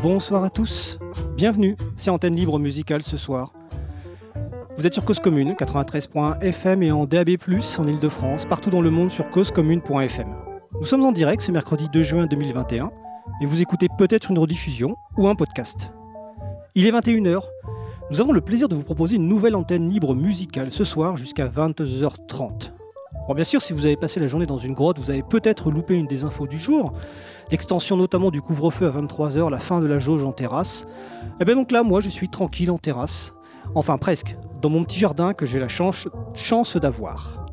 Bonsoir à tous, bienvenue, c'est Antenne Libre Musicale ce soir. Vous êtes sur Cause Commune, 93.fm et en DAB+, en Ile-de-France, partout dans le monde sur causecommune.fm. Nous sommes en direct ce mercredi 2 juin 2021 et vous écoutez peut-être une rediffusion ou un podcast. Il est 21h, nous avons le plaisir de vous proposer une nouvelle antenne libre musicale ce soir jusqu'à 22h30. Bon, bien sûr, si vous avez passé la journée dans une grotte, vous avez peut-être loupé une des infos du jour, l'extension notamment du couvre-feu à 23h, la fin de la jauge en terrasse. Et eh bien donc là, moi, je suis tranquille en terrasse. Enfin, presque, dans mon petit jardin que j'ai la chance, chance d'avoir.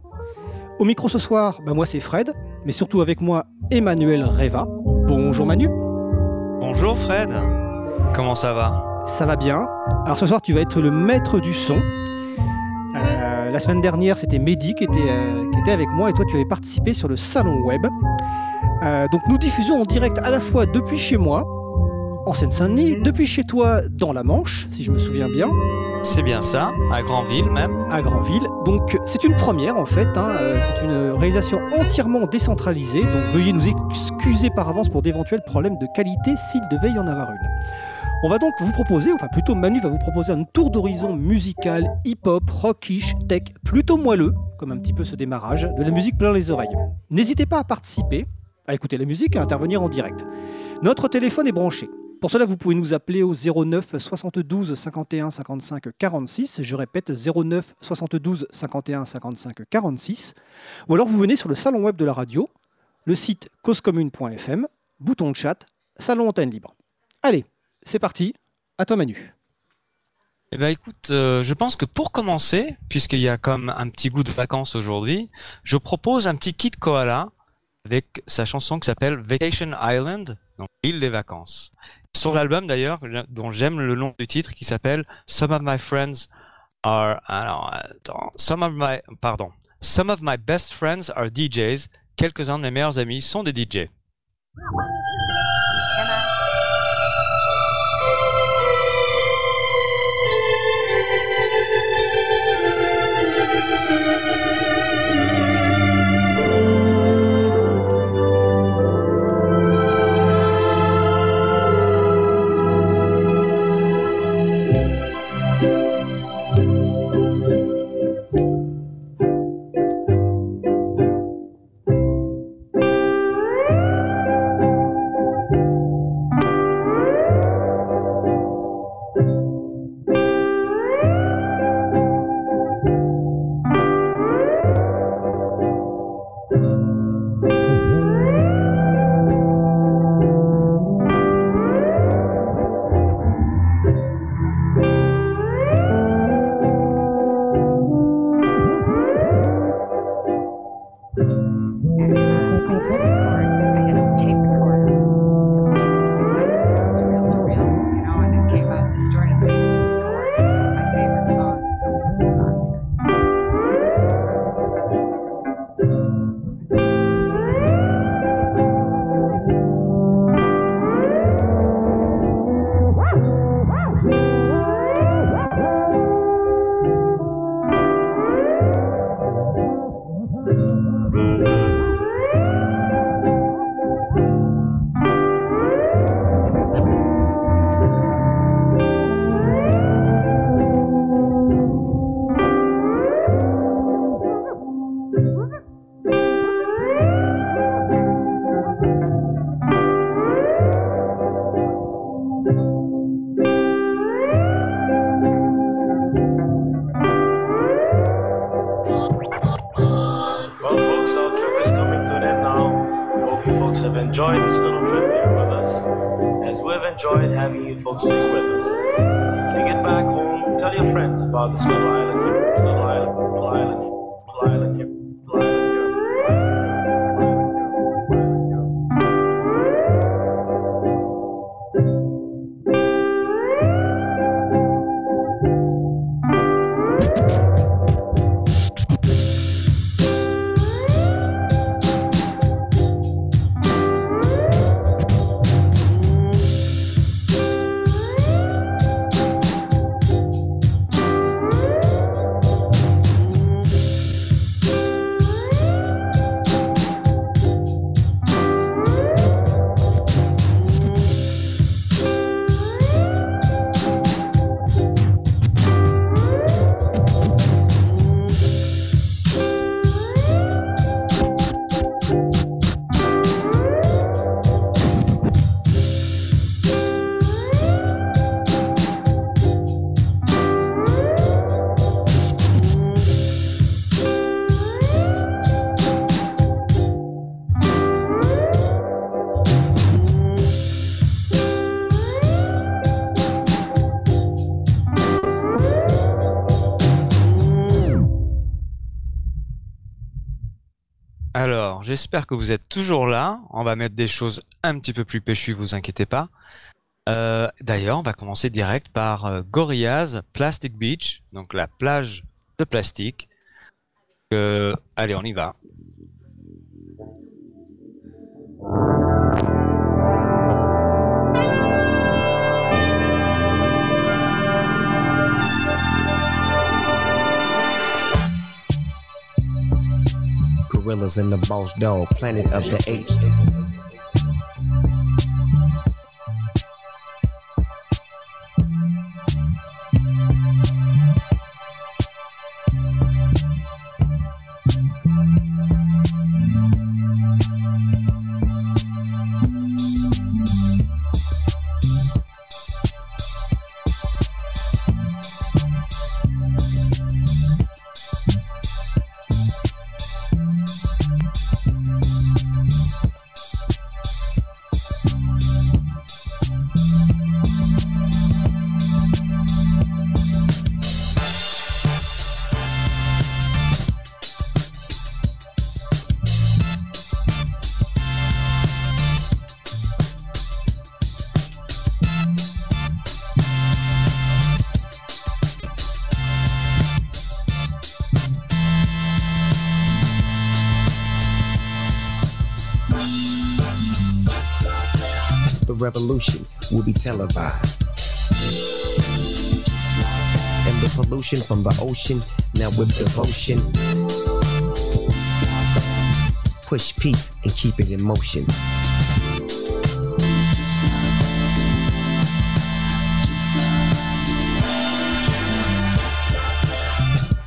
Au micro ce soir, ben moi c'est Fred, mais surtout avec moi Emmanuel Reva. Bonjour Manu. Bonjour Fred. Comment ça va? Ça va bien. Alors ce soir, tu vas être le maître du son. Euh, la semaine dernière, c'était Mehdi qui était, euh, qui était avec moi et toi, tu avais participé sur le salon web. Euh, donc nous diffusons en direct à la fois depuis chez moi, en Seine-Saint-Denis, depuis chez toi dans la Manche, si je me souviens bien. C'est bien ça, à Granville même. À Granville. Donc c'est une première en fait, hein, c'est une réalisation entièrement décentralisée, donc veuillez nous excuser par avance pour d'éventuels problèmes de qualité s'il devait y en avoir une. On va donc vous proposer, enfin plutôt Manu va vous proposer un tour d'horizon musical, hip-hop, rockish, tech, plutôt moelleux, comme un petit peu ce démarrage, de la musique plein les oreilles. N'hésitez pas à participer, à écouter la musique et à intervenir en direct. Notre téléphone est branché. Pour cela, vous pouvez nous appeler au 09 72 51 55 46. Je répète, 09 72 51 55 46. Ou alors vous venez sur le salon web de la radio, le site causecommune.fm, bouton de chat, salon antenne libre. Allez, c'est parti, à toi Manu. Eh ben écoute, euh, je pense que pour commencer, puisqu'il y a comme un petit goût de vacances aujourd'hui, je propose un petit kit koala avec sa chanson qui s'appelle Vacation Island, donc l'île des vacances. Sur l'album d'ailleurs, dont j'aime le nom du titre, qui s'appelle Some of my friends are, alors attends, some of my, pardon, some of my best friends are DJs. Quelques-uns de mes meilleurs amis sont des DJ. J'espère que vous êtes toujours là. On va mettre des choses un petit peu plus péchues, vous inquiétez pas. Euh, D'ailleurs, on va commencer direct par euh, Gorillaz Plastic Beach, donc la plage de plastique. Euh, allez, on y va. Gorillas in the boss dog, planet of the apes. Televised. And the pollution from the ocean, now with devotion. Push peace and keep it in motion.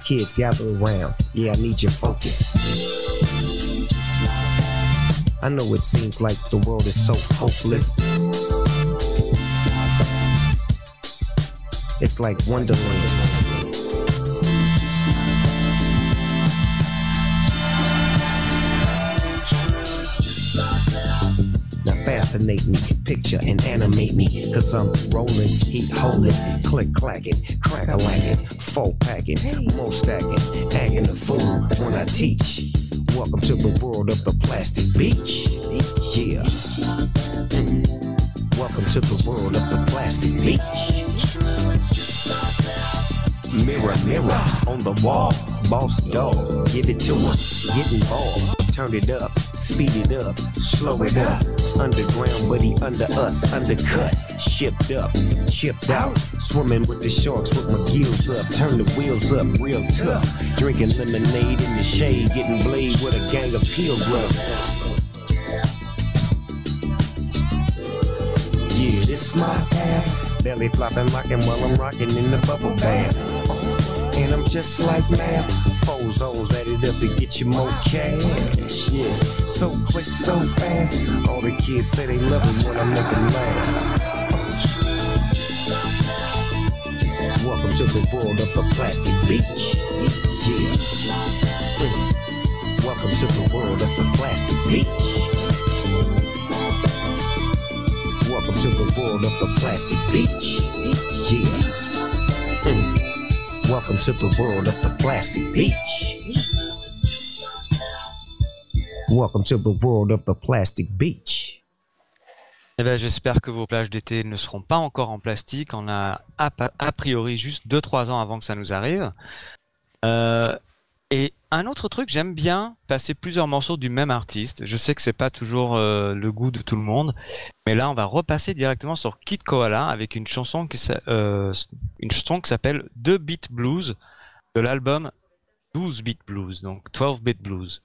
Kids gather around, yeah, I need your focus. I know it seems like the world is so hopeless. It's like Wonderland. Now fascinate me, picture and animate me. Cause I'm rolling, heat holding, click clacking, crack a lacking, full packing, more stacking, acting a fool when I teach. Welcome to the world of the plastic beach. Yeah. Mm. Welcome to the world of the plastic beach. Mirror, mirror on the wall. Boss dog, give it to him. Get involved. Turn it up, speed it up, slow it up. Underground, he under us, undercut. Shipped up, chipped out. Swimming with the sharks with my gills up. Turn the wheels up, real tough. Drinking lemonade in the shade, getting blade with a gang of pilgrims. Yeah, this my path. Belly flopping, rocking while I'm rocking in the bubble bath. And I'm just like math. Foes always add it up to get you more cash. Yeah, so quick, so fast. All the kids say they love it when I make them laugh. Welcome to the world of the plastic beach. Yeah. Welcome to the world of the plastic beach. Welcome to the world of the plastic beach. Yes. Mm. Welcome to the world of the plastic beach. Welcome to the world of the plastic beach. Eh ben, j'espère que vos plages d'été ne seront pas encore en plastique. On a a, priori juste 2-3 ans avant que ça nous arrive. Euh, et un autre truc, j'aime bien passer plusieurs morceaux du même artiste. Je sais que c'est pas toujours euh, le goût de tout le monde, mais là on va repasser directement sur Kid Koala avec une chanson qui euh, s'appelle 2 Beat Blues de l'album 12 Beat Blues, donc 12 Beat Blues.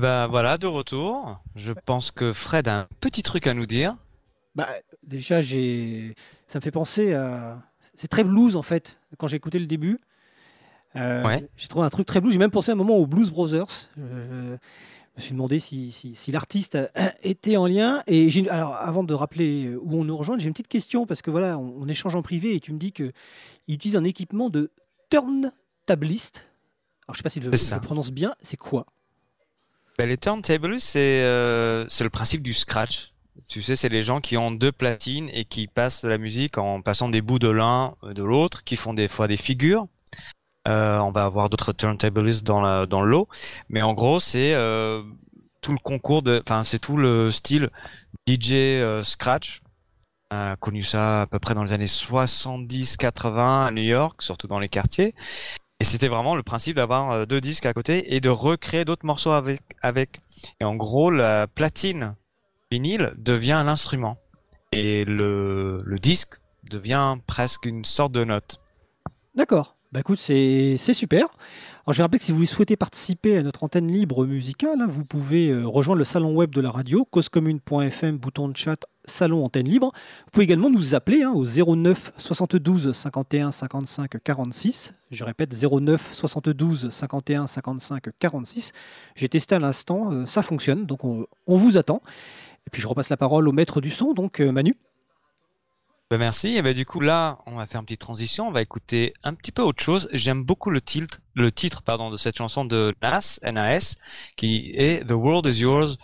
Ben voilà, de retour. Je pense que Fred a un petit truc à nous dire. Bah, déjà, j'ai, ça me fait penser à. C'est très blues en fait. Quand j'ai écouté le début, Euh, Ouais. j'ai trouvé un truc très blues. J'ai même pensé à un moment aux Blues Brothers. Euh, je me suis demandé si, si, si l'artiste était en lien. Et j'ai, alors, avant de rappeler euh, où on nous rejoint, j'ai une petite question parce que voilà, on, on échange en privé et tu me dis que il utilise un équipement de turntabliste. Alors, je sais pas si je, je prononce bien. C'est quoi? Ben, les turntables, c'est euh, le principe du scratch. Tu sais, c'est les gens qui ont deux platines et qui passent de la musique en passant des bouts de l'un de l'autre, qui font des fois des figures. Euh, on va avoir d'autres turntablistes dans la dans le lot, mais en gros, c'est euh, tout le concours de, enfin, c'est tout le style DJ euh, scratch. A connu ça à peu près dans les années 70-80 à New York, surtout dans les quartiers. Et c'était vraiment le principe d'avoir euh, deux disques à côté et de recréer d'autres morceaux avec, avec. Et en gros, la platine vinyle devient un instrument. Et le, le disque devient presque une sorte de note. D'accord. Bah écoute, c'est super. Alors je vais rappeler que si vous souhaitez participer à notre antenne libre musicale, hein, vous pouvez euh, rejoindre le salon web de la radio, causecommune.fm, bouton de chat, salon antenne libre. Vous pouvez également nous appeler hein, au 09 72 51 55 46. Je répète 09 72 51 55 46. J'ai testé à l'instant, euh, ça fonctionne, donc on, on vous attend. Et puis je repasse la parole au maître du son, donc euh, Manu. Ben merci. Et ben du coup là, on va faire une petite transition. On va écouter un petit peu autre chose. J'aime beaucoup le titre, le titre pardon de cette chanson de Nas, NAS, qui est The World Is Yours.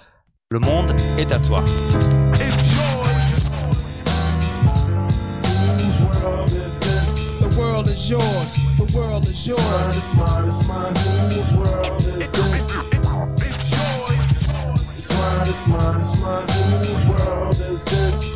Le monde est à toi. World is? The world is yours. The world is yours. It's mine, it's mine, it's mine. Whose world is this? It's mine, it's mine, it's mine. Whose world is this?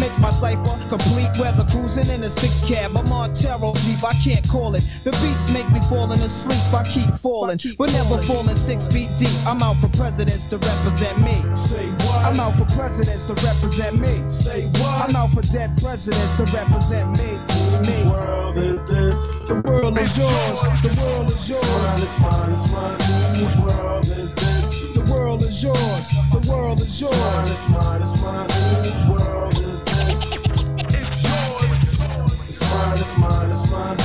makes my cipher complete. Weather cruising in a six cab, a Montero deep. I can't call it. The beats make me falling asleep. I keep falling, but never falling six feet deep. I'm out for presidents to represent me. Say what? I'm out for presidents to represent me. Say what? I'm out for dead presidents to represent me. Me. world is this? The world is yours. The world is yours. It's mine, it's mine, it's mine. Whose world is this? The world is yours. The world is yours. It's mine, it's mine, whose world is mine, it's mine, it's mine.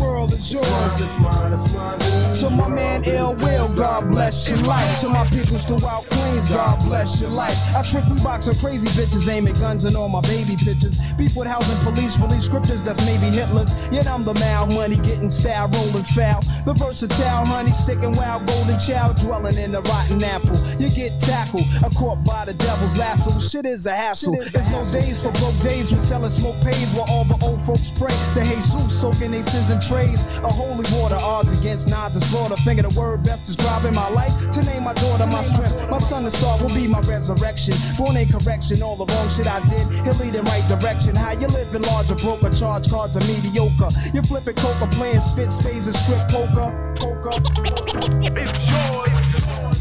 World is yours. It's mine, it's mine. To my man Ill Will, God bless your life. To my peoples throughout Queens, God bless your life. I trick we box on crazy bitches, aiming guns and all my baby pictures. Beef with housing police, release scriptures that's maybe Hitler's. Yet I'm the mal money, getting style, rolling foul. The versatile honey, sticking wild, golden child, dwelling in the rotten apple. You get tackled, a caught by the devil's lasso. Shit is a hassle. There's no days for broke days. We selling smoke pays while all the old folks pray to Jesus, soaking their sins in trays. A holy water, odds against nods and slaughter. Finger the word best describing my life. To name my daughter my strength. My son, the star, will be my resurrection. Born in correction, all the wrong shit I did. He'll lead in right direction. How you living larger, broke, or charge cards are mediocre. You're flipping coca, playing spit spades and strip poker. Poker.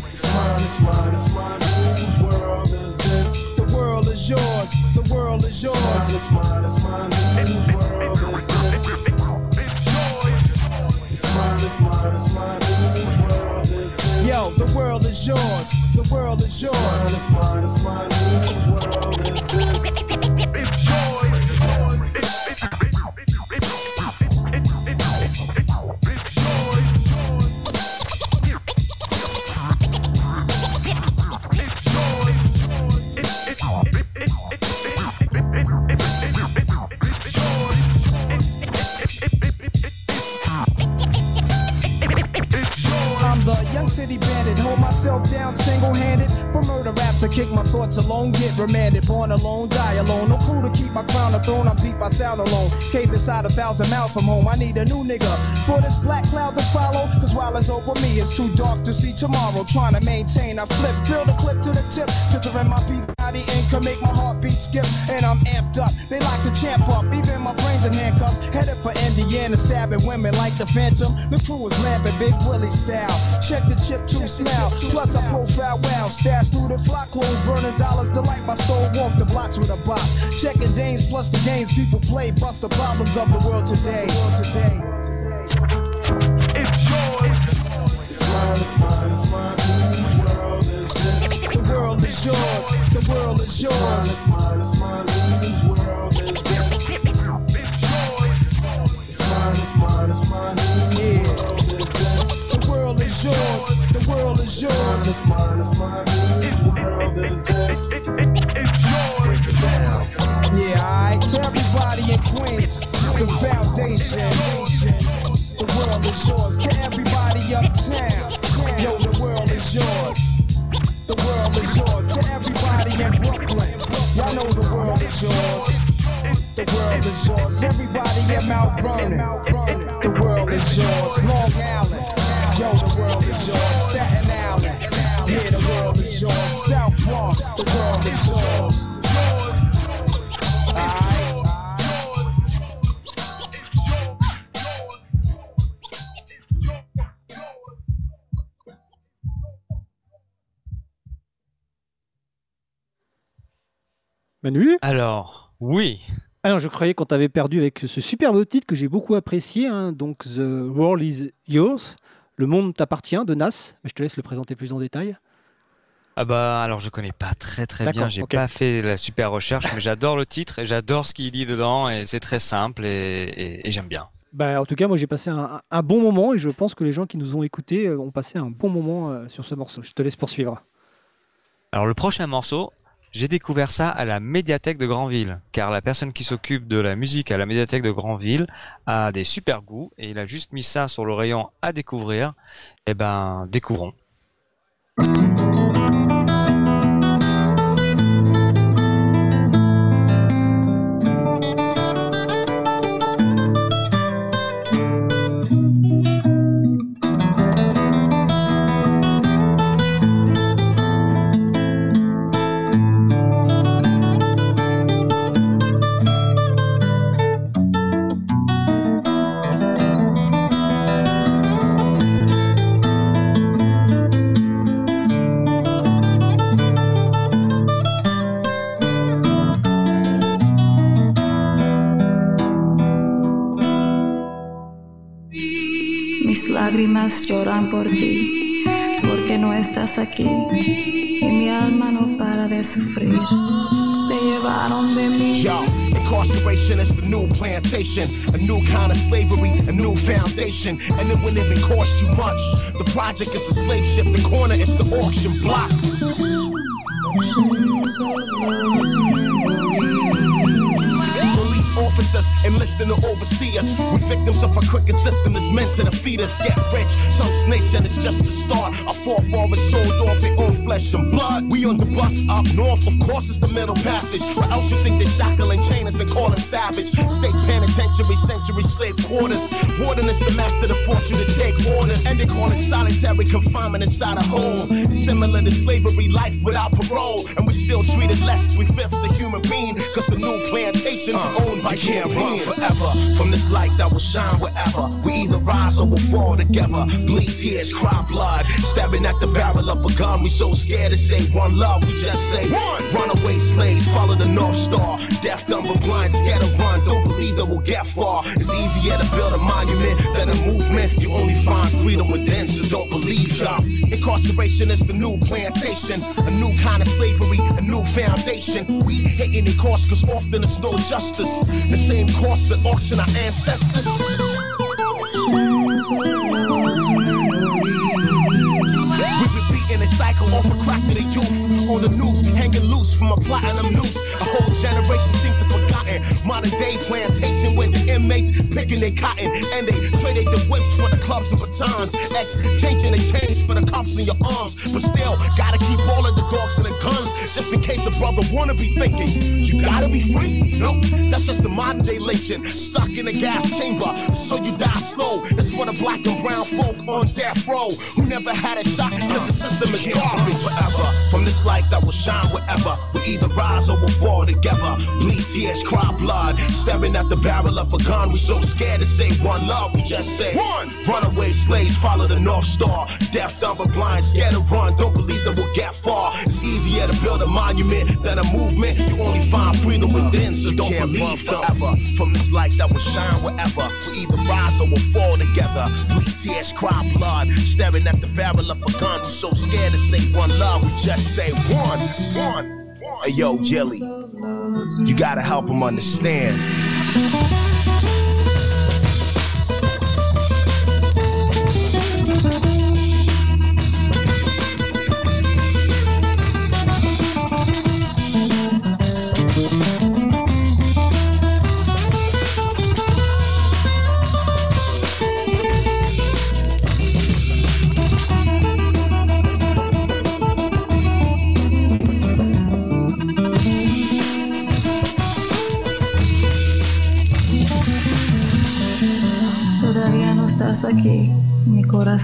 It's mine, it's mine, it's mine. Whose world is this? The world is yours. The world is yours. It's mine, it's mine, it's mine. Whose world is this? Yo, the world is yours. The world is yours. City hold myself down single handed. For murder raps So kick my thoughts alone, get remanded, born alone, die alone. No crew to keep my crown a throne, I'm deep, I sound alone. Cave inside a thousand miles from home, I need a new nigga for this black cloud to follow. Cause while it's over me, it's too dark to see tomorrow. Trying to maintain, I flip, fill the clip to the tip. Picturing my beat body can make my heartbeat skip. And I'm amped up, they like to champ up. Even my brains in handcuffs, headed for Indiana, stabbing women like the Phantom. The crew is lamping Big Willie style. Check the chip to smell. Plus I profile well. Stash through the flock clothes, burning dollars to light my stove. Walk the blocks with a bop. Checking Danes plus the games people play. Bust the problems of the world today. It's yours. It's mine, it's mine, it's mine. Whose world is this? The world is yours. The world is It's mine, yours. it's mine, it's mine. Whose world is this? It's yours. It's mine, it's mine, it's mine. Whose is yours. The world is yours. it's mine, it's mine. Whose world is this? It's yours. Yeah, alright. To everybody in Queens, the foundation. The world is yours. To everybody uptown, yo, the world is yours. The world is yours. To everybody in Brooklyn, y'all know the world is yours. The world is yours. Everybody in Mount Vernon, the world is yours. Long Island, Alors, oui. Alors, je croyais qu'on t'avait perdu avec ce superbe titre que j'ai beaucoup apprécié, hein, donc The World is Yours, Le monde t'appartient de Nas, mais je te laisse le présenter plus en détail. Ah bah alors je connais pas très très bien, j'ai ok. pas fait la super recherche, mais j'adore le titre et j'adore ce qu'il dit dedans et c'est très simple et, et- et j'aime bien. Bah, en tout cas, moi j'ai passé un, un bon moment et je pense que les gens qui nous ont écoutés euh, ont passé un bon moment euh, sur ce morceau. Je te laisse poursuivre. Alors le prochain morceau, j'ai découvert ça à la médiathèque de Granville, car la personne qui s'occupe de la musique à la médiathèque de Granville a des super goûts et il a juste mis ça sur le rayon à découvrir. Eh ben, découvrons. Lágrimas lloran por ti, porque no estás aquí. Y mi alma no para de sufrir. Te llevaron de mí. Yo, incarceration is the new plantation, a new kind of slavery, a new foundation, and it wouldn't even cost you much. The project is a slave ship, the corner is the auction block. Officers enlisting to oversee us. We victims of a crooked system that's meant to defeat us. Get rich, some snakes, and it's just the start. Our forefathers sold off their own flesh and blood. We on the bus up north, of course, it's the middle passage. Where else you think they shackle and chain us and call us savage? State penitentiary, century slave quarters. Warden is the master that forced you to take orders. And they call it solitary confinement inside a home. Similar to slavery, life without parole. And we still treated less three fifths a human being. Cause the new plantation uh, owned by can't run forever from this light that will shine wherever. We either rise or we'll fall together. Bleed tears, cry blood. Stabbing at the barrel of a gun. We so scared to say one love. We just say one. Runaway slaves follow the North Star. Deaf, dumb, but blind, scared to run. Don't believe that we'll get far. It's easier to build a monument than a movement. You only find freedom within, so don't believe y'all. Incarceration is the new plantation. A new kind of slavery, a new foundation. We hating the cost cause often it's no justice. The same cost that auction our ancestors. Beating and cycle off a crack to the youth. On the noose, hanging loose from a platinum noose. A whole generation seem to forgotten. Modern day plantation with the inmates picking their cotton. And they traded the whips for the clubs and batons. X changing the change for the cuffs in your arms. But still, gotta keep all of the dogs and the guns. Just in case a brother wanna be thinking, you gotta be free. No, that's just the modern day lation. Stuck in a gas chamber, so you die slow. It's for the black and brown folk on death row who never had a shot because the system is garbage forever. From this light that will shine wherever. We either rise or we'll fall together. Bleed tears, cry blood. Staring at the barrel of a gun. We so scared to say one love. We just say one. Runaway slaves follow the North Star. Deaf, dumb, but blind, scared to run. Don't believe that we'll get far. It's easier to build a monument than a movement. You only find freedom within, so don't believe forever. From this light that will shine wherever. We either rise or we'll fall together. Bleed tears, cry blood. Staring at the barrel of a gun. We so scared to say one love. We just say one, one. Hey yo, Jelly, you gotta help them understand.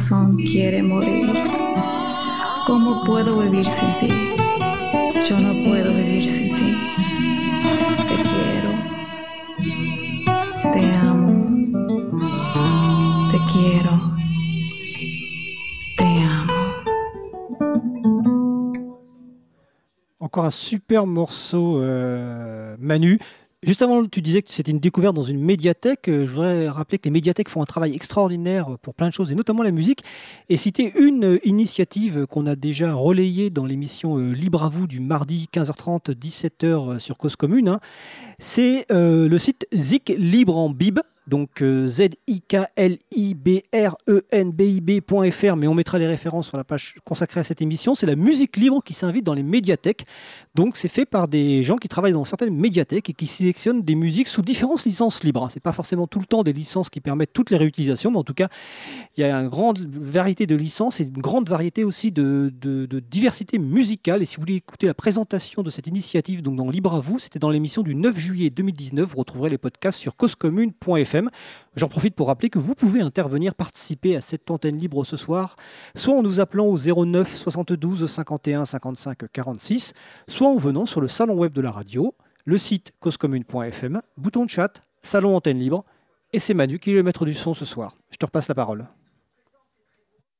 Corazón quiere morir. ¿Cómo puedo vivir sin ti? Yo no puedo vivir sin ti. Te quiero, te amo, te quiero, te amo. Encore un super morceau, euh, Manu. Juste avant, tu disais que c'était une découverte dans une médiathèque. Euh, Je voudrais rappeler que les médiathèques font un travail extraordinaire pour plein de choses, et notamment la musique. Et citer une euh, initiative qu'on a déjà relayée dans l'émission euh, Libre à vous du mardi 15h30, 17h sur Cause Commune. hein. C'est le site Zik Libre en Bib. Donc euh, Z-I-K-L-I-B-R-E-N-B-I-B.fr, mais on mettra les références sur la page consacrée à cette émission. C'est la musique libre qui s'invite dans les médiathèques. Donc c'est fait par des gens qui travaillent dans certaines médiathèques et qui sélectionnent des musiques sous différentes licences libres. C'est pas forcément tout le temps des licences qui permettent toutes les réutilisations, mais en tout cas, il y a une grande variété de licences et une grande variété aussi de, de- diversité musicale. Et si vous voulez écouter la présentation de cette initiative, donc dans Libre à vous, c'était dans l'émission du 9 juillet 2019. Vous retrouverez les podcasts sur J'en profite pour rappeler que vous pouvez intervenir, participer à cette antenne libre ce soir, soit en nous appelant au 09 72 51 55 46, soit en venant sur le salon web de la radio, le site causecommune.fm, bouton de chat, salon antenne libre, et c'est Manu qui est le maître du son ce soir. Je te repasse la parole.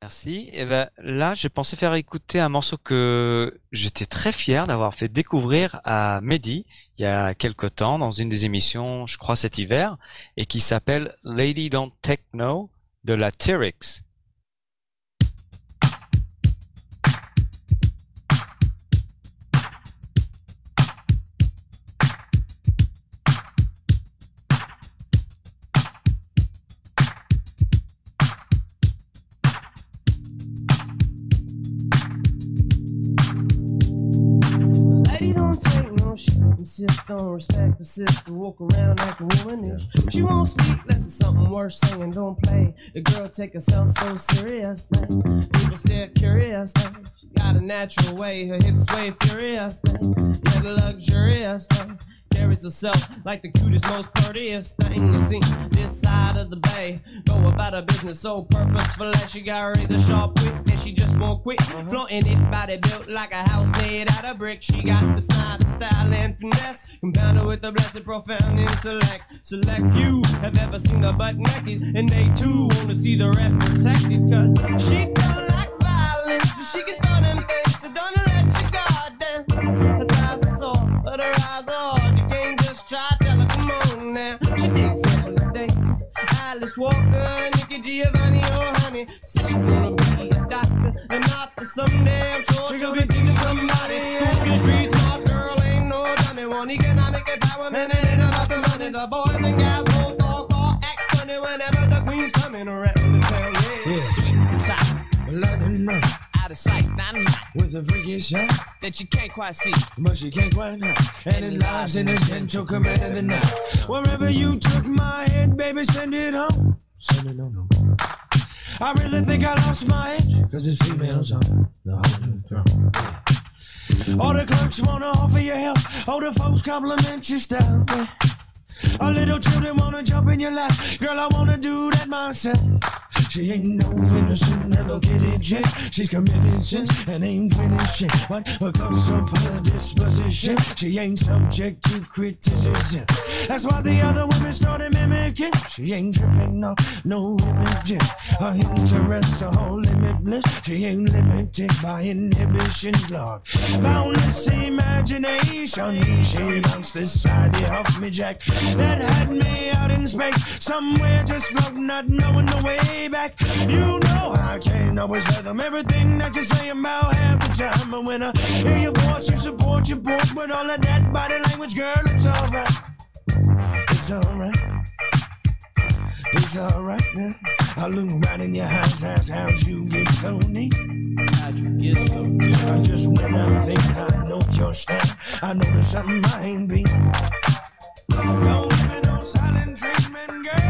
Merci. Et ben là, j'ai pensé faire écouter un morceau que j'étais très fier d'avoir fait découvrir à Mehdi il y a quelque temps dans une des émissions, je crois cet hiver, et qui s'appelle Lady Don't Techno de la T-Rex. Insist respect the sister. Walk around like a womanish. She won't speak unless it's something worse, saying. Don't play. The girl take herself so serious. People stare curious. She got a natural way. Her hips sway furious. Yeah, the luxurious. Now. Carries herself like the cutest, most prettiest thing you see this side of the bay. Go about her business so purposeful that she got razor sharp wit and she just won't quit. Uh-huh. Flaunting it, body built like a house made out of brick. She got the smile, the style, and finesse. Compounded with a blessed, profound intellect. Select few have ever seen her butt naked, and they too wanna see the rep protected. Cause she don't like violence, but she can she wanna be a doctor, and someday. I'm she'll be somebody. Streets, smart girl ain't no dummy. One it ain't about the money. The boys and both all act funny whenever the queen's coming around town. Yeah, and out of sight, not. With a freakish shot that you can't quite see, but you can't quite hide. And it lies in a gentle command of the night. Wherever you took my head, baby, send it home. Send it home. I really think I lost my head, cause it's females on the whole throne. All the clerks wanna offer you help, all the folks compliment your style. Our little children wanna jump in your lap. Girl, I wanna do that myself. She ain't no innocent Hello Kitty chick. She's committed sins and ain't finished shit. But because of her disposition, she ain't subject to criticism. That's why the other women started mimicking. She ain't tripping off no images. Her interests are all limitless. She ain't limited by inhibitions, Lord. Boundless imagination. She bounced this side off me, Jack that had me out in space, somewhere just floating, not knowing the way back. You know I can't always fathom everything that you say about half the time, but when I hear your voice, you support your boys with all of that body language, girl. It's alright, it's alright. It's alright now. I look right in your eyes, ask how'd you get so neat? How'd you get so neat? I just when I think I know your style, I know there's something I ain't been. Don't me no silent treatment, girl.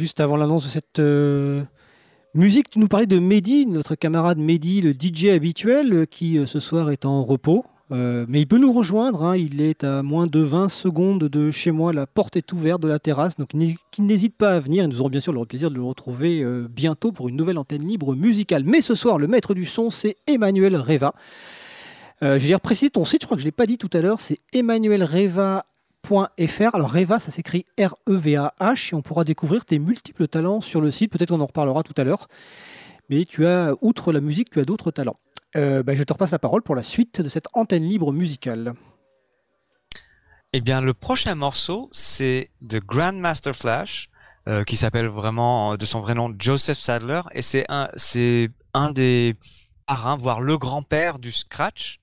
Juste avant l'annonce de cette euh, musique, tu nous parlais de Mehdi, notre camarade Mehdi, le DJ habituel, euh, qui euh, ce soir est en repos. Mais il peut nous rejoindre, hein, il est à moins de 20 secondes de chez moi, la porte est ouverte de la terrasse, donc qu'il n'hésite pas à venir, et nous aurons bien sûr le plaisir de le retrouver bientôt pour une nouvelle antenne libre musicale. Mais ce soir, le maître du son, c'est Emmanuel Reva. Je vais préciser ton site, je crois que je ne l'ai pas dit tout à l'heure, c'est emmanuelreva.fr. Alors Reva, ça s'écrit R-E-V-A-H, et on pourra découvrir tes multiples talents sur le site, peut-être qu'on en reparlera tout à l'heure. Mais tu as, outre la musique, tu as d'autres talents. Euh, bah, je te repasse la parole pour la suite de cette antenne libre musicale. Eh bien, le prochain morceau, c'est The Grandmaster Flash, euh, qui s'appelle vraiment de son vrai nom Joseph Sadler, et c'est un, c'est un des parrains, voire le grand-père du scratch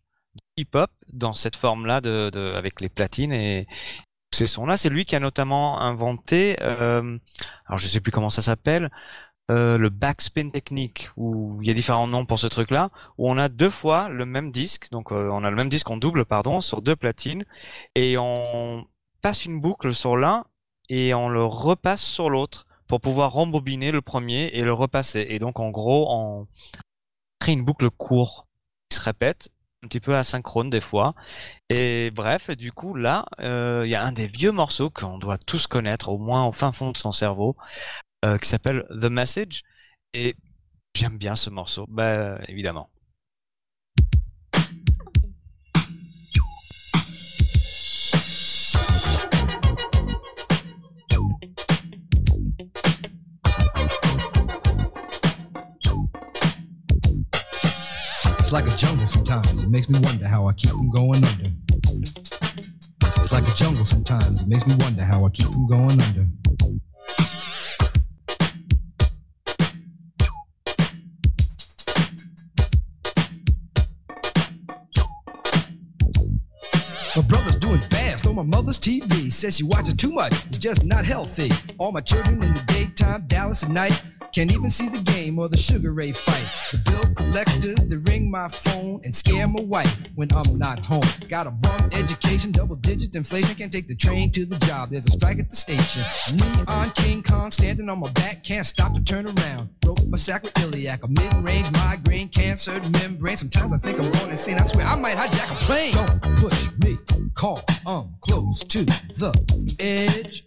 hip-hop dans cette forme-là, de, de, avec les platines et ces sons-là. C'est lui qui a notamment inventé, euh, alors je sais plus comment ça s'appelle, euh, le backspin technique, où il y a différents noms pour ce truc-là, où on a deux fois le même disque, donc euh, on a le même disque en double, pardon, sur deux platines, et on passe une boucle sur l'un et on le repasse sur l'autre pour pouvoir rembobiner le premier et le repasser. Et donc en gros, on crée une boucle courte qui se répète un petit peu asynchrone des fois. Et bref, du coup là, euh, il y a un des vieux morceaux qu'on doit tous connaître, au moins au fin fond de son cerveau, euh, qui s'appelle The Message. Et j'aime bien ce morceau, bah évidemment. It's like a jungle sometimes. It makes me wonder how I keep from going under. It's like a jungle sometimes. It makes me wonder how I keep from going under. My brother's doing fast on my mother's TV. Says she watches too much, it's just not healthy. All my children in the daytime, Dallas at night. Can't even see the game or the Sugar Ray fight. The bill collectors, they ring my phone and scare my wife when I'm not home. Got a bum education, double digit inflation. Can't take the train to the job. There's a strike at the station. Me on King Kong standing on my back, can't stop to turn around. Broke my sacroiliac, a mid-range migraine, cancer membrane. Sometimes I think I'm going insane. I swear I might hijack a plane. Don't push me, call. I'm close to the edge.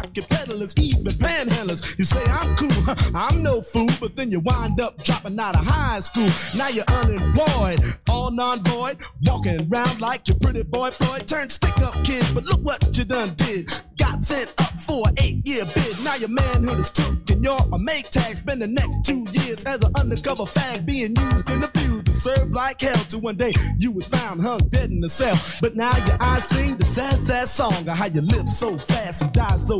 pickpocket peddlers, even panhandlers. You say I'm cool, I'm no fool, but then you wind up dropping out of high school. Now you're unemployed, all non-void, walking around like your pretty boy Floyd. Turned stick-up kid, but look what you done did. Got sent up for an eight-year bid. Now your manhood is took and you're a make tag. Spend the next two years as an undercover fag, being used and abused to serve like hell. Till one day you was found hung dead in the cell. But now your eyes sing the sad, sad song of how you live so fast and die so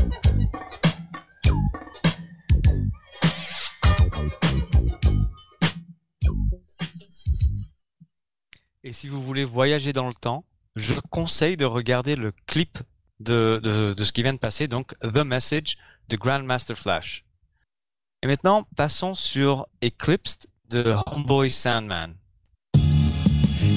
Et si vous voulez voyager dans le temps, je conseille de regarder le clip de, de, de ce qui vient de passer, donc The Message de Grandmaster Flash. Et maintenant, passons sur Eclipsed de Homeboy Sandman.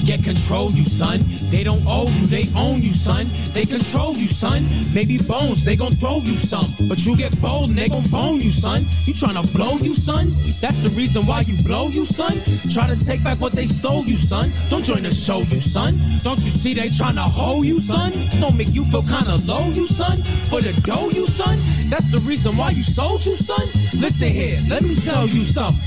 Get control, you son. They don't owe you, they own you, son. They control you, son. Maybe bones, they gon' throw you some. But you get bold and they gon' bone you, son. You tryna blow you, son? That's the reason why you blow you, son. Try to take back what they stole you, son. Don't join the show, you son. Don't you see they tryna hold you, son? Don't make you feel kinda low, you son. For the dough, you son. That's the reason why you sold you, son. Listen here, let me tell you something.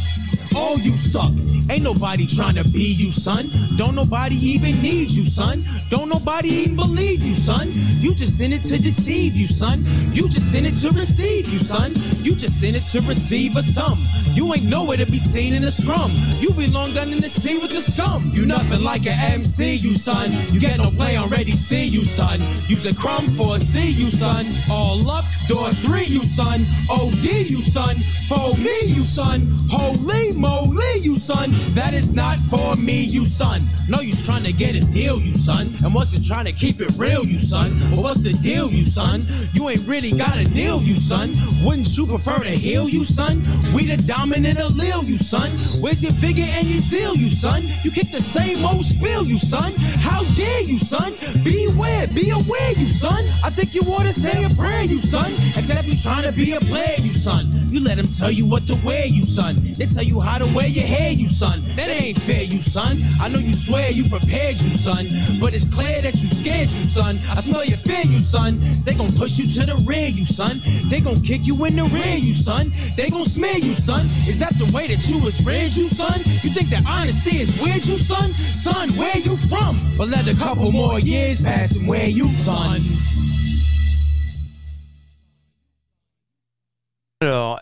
All you suck. Ain't nobody trying to be you, son. Don't nobody even need you, son. Don't nobody even believe you, son. You just in it to deceive you, son. You just in it to receive you, son. You just in it to receive a sum. You ain't nowhere to be seen in a scrum. You belong down in the sea with the scum. You nothing like an MC, you son. You get no play already, see you, son. Use a crumb for a C, you son. All luck, door three, you son. OD, you son. For me, you son. Holy moly, you son. That is not for me, you son. No, you's trying to get a deal, you son. And wasn't trying to keep it real, you son. But what's the deal, you son? You ain't really got a deal, you son. Wouldn't you prefer to heal, you son? We the dominant allele, you son. Where's your vigor and your zeal, you son? You kick the same old spiel, you son. How dare you, son? Beware, be aware, you son. I think you ought to say a prayer, you son. Except you trying to be a player, you son. You let them tell you what to wear, you son. They tell you how to wear your hair, you son. That ain't fair, you son. I know you swear you prepared, you son. But it's clear that you scared, you son. I smell your fear, you son. They gon' push you to the rear, you son. They gon' kick you in the rear, you son. They gon' smear you, son. Is that the way that you was raised, you son? You think that honesty is weird, you son? Son, where you from? But let a couple more years pass and where you, son?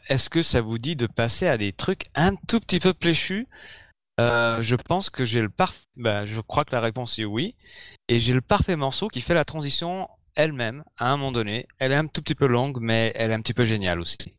Est-ce que ça vous dit de passer à des trucs un tout petit peu pléchus? Euh, Je pense que j'ai le parfait. Bah, je crois que la réponse est oui. Et j'ai le parfait morceau qui fait la transition elle-même à un moment donné. Elle est un tout petit peu longue, mais elle est un petit peu géniale aussi.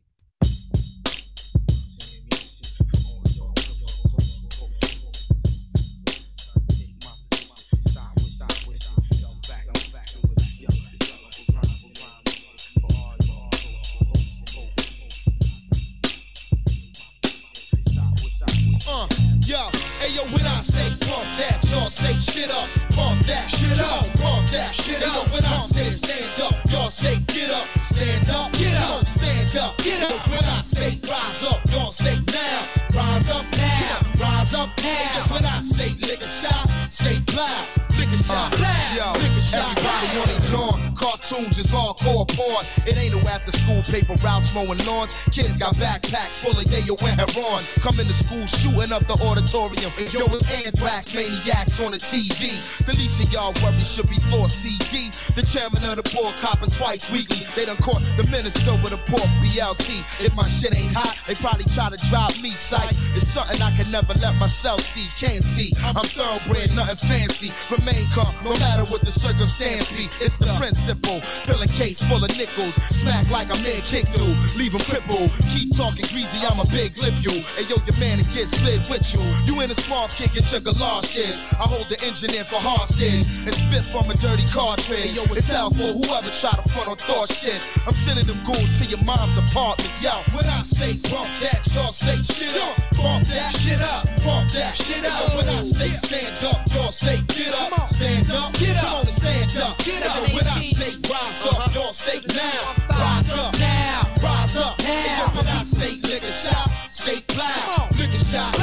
I say pump that, y'all say shit up, pump that, shit up, pump that, shit up. When I say stand up, y'all say get up, stand up, get up, stand up, get up. When I say rise up, y'all say now, rise up now, rise up now. When I say lick a shot, say plow, lick a shot, lick a shot. Everybody on their cartoon tunes is hardcore porn. It ain't no after school paper routes mowing lawns. Kids got backpacks full of yayo and heron. Coming to school shooting up the auditorium. And yo, it's anthrax maniacs on the TV. The least of y'all worry should be thought CD. The chairman of the board copping twice weekly. They done caught the minister with a pork BLT. If my shit ain't hot, they probably try to drop me sight. It's something I can never let myself see. Can't see. I'm thoroughbred, nothing fancy. Remain calm, no matter what the circumstance be. It's the principle. Fill a case full of nickels. Smack like a man kick through. Leave him crippled. Keep talking greasy, I'm a big lip you. And yo, your man and get slid with you. You in a small kicking sugar galoshes. I hold the engine in for hostage. And spit from a dirty cartridge. Yo, it's out for whoever try to front on thought shit. I'm sending them goons to your mom's apartment. Yo, when I say bump that, y'all say shit up. Bump that shit up. Bump that shit up. When I say stand up, y'all say get up. Stand up. Get up. Come on and stand up. Get up. When I say rise up, y'all say now. Rise up. Now. Rise up. Now. When I say liquor shot, say plow. Liquor shot.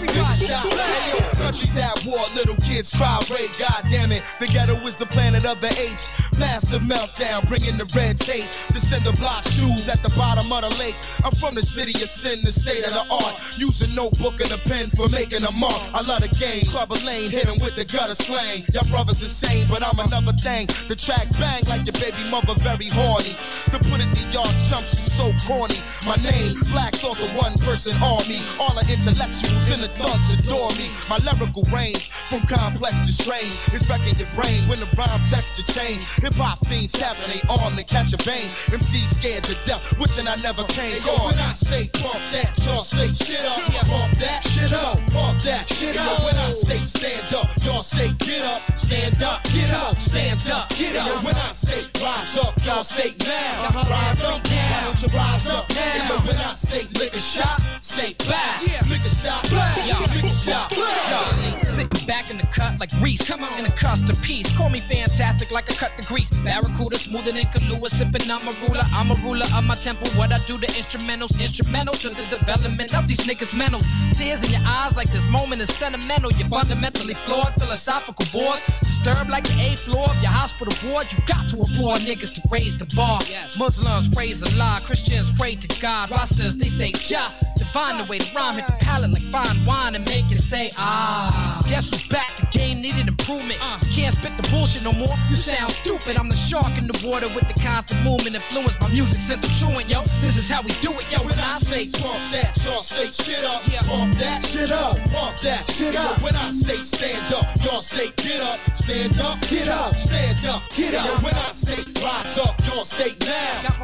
Liquor shot. Countries at war, little kids cry rape. God damn it, the ghetto is the planet of the apes. Massive meltdown, bringing the red tape. The cinder block shoes at the bottom of the lake. I'm from the city of sin, the state of the art. Use a notebook and a pen for making a mark. I love the game, club a lane, hit 'em with the gutter slang. Your brother's insane, but I'm another thing. The track bang like your baby mother, very horny. To put it in y'all chumps, she's so corny. My name, Black Thought, the one person army. All the intellectuals and the thugs adore me. My lyrical range, from complex to strange, is wrecking your brain when the rhyme texture change. Hip hop fiends tapping they arm to catch a vein. MCs scared to death, wishing I never came. Yo, when I say pump that, y'all say shit up. Yeah, Pump that shit up. Pump that shit up. Yo, when I say stand up, y'all say get up. Stand up, get up. Stand up, get up. Yo, when I say rise up, y'all say now. Rise up now. Why don't you rise up now? Yo, when I say a shot, say back. Lick a shot, lick a shot. Yo, sitting back in the cut like Reese. Come on, in a custom piece. Call me fantastic like I cut the grease. Barracuda smoother than Kahlua. Sipping, I'm a ruler. I'm a ruler of my temple. What I do to instrumentals, instrumental to the development of these niggas' mentals. Tears in your eyes like this moment is sentimental. You're fundamentally flawed, philosophical bores. Disturbed like the eighth floor of your hospital ward. You got to applaud niggas to raise the bar. Muslims praise Allah, Christians pray to God. Rastas, they say Jah. Define the way the rhyme hit the palate like fine wine and make it say ah. Guess who's back? The game needed improvement. Can't spit the bullshit no more. You sound stupid. I'm the shark in the water with the constant movement. Influence my music sense of truant, yo. This is how we do it, yo. When I say pump that, y'all say shit up. Pump that shit up. Pump that shit up. When I say stand up, y'all say get up. Stand up, get up. Stand up, get up. When I say rise up, y'all say now.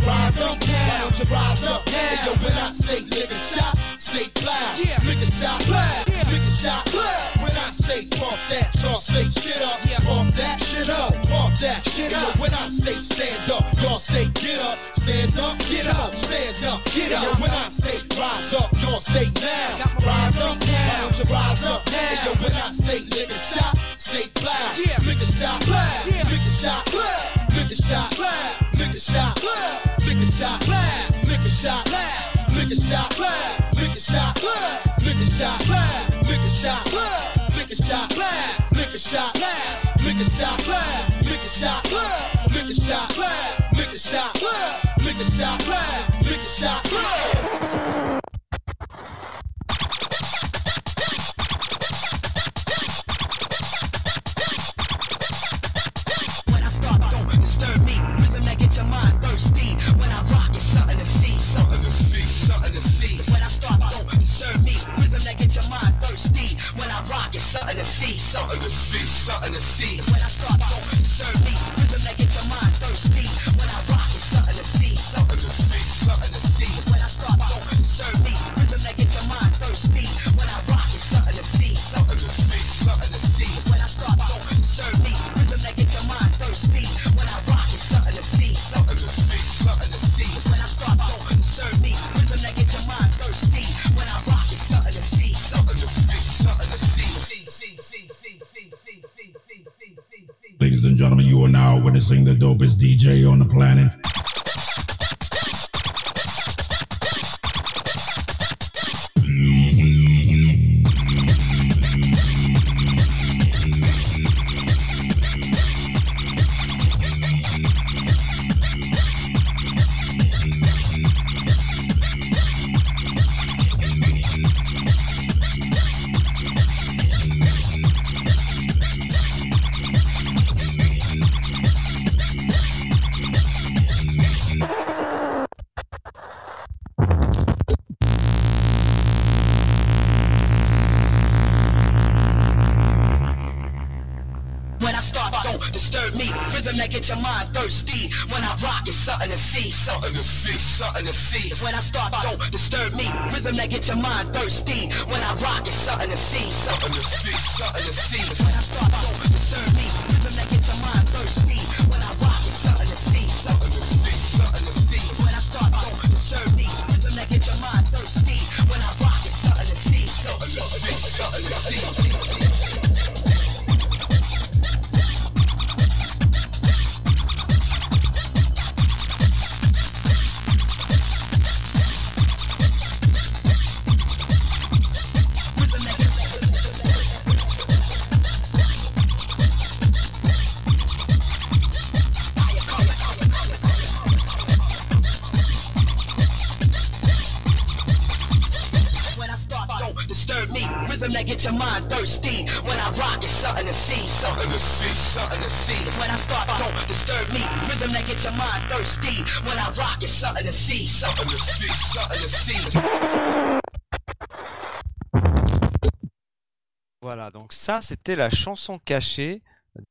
Rise up now. Why don't you rise up now? Yo, when I say lick a shot, say plow. Lick a shot, lick a shot. When I say pump that, y'all say shit up. Pump that shit up. Pump that shit up. When I say stand up, y'all say get up. Stand up, get up. Stand up, get up. When I say rise up, y'all say now. Rise up now. Why don't you rise up now? Yo, when I say lick a shot, say plow. Lick a shot, lick a shot, lick a shot, lick a shot, lick a shot, lick a shot, lick a shot, lick a shot, lick a shot, lick a shot, lick a shot, lick a shot, lick a shot, lick a shot, lick a shot, lick a shot, lick a shot, lick a shot, lick a shot. C'était la chanson cachée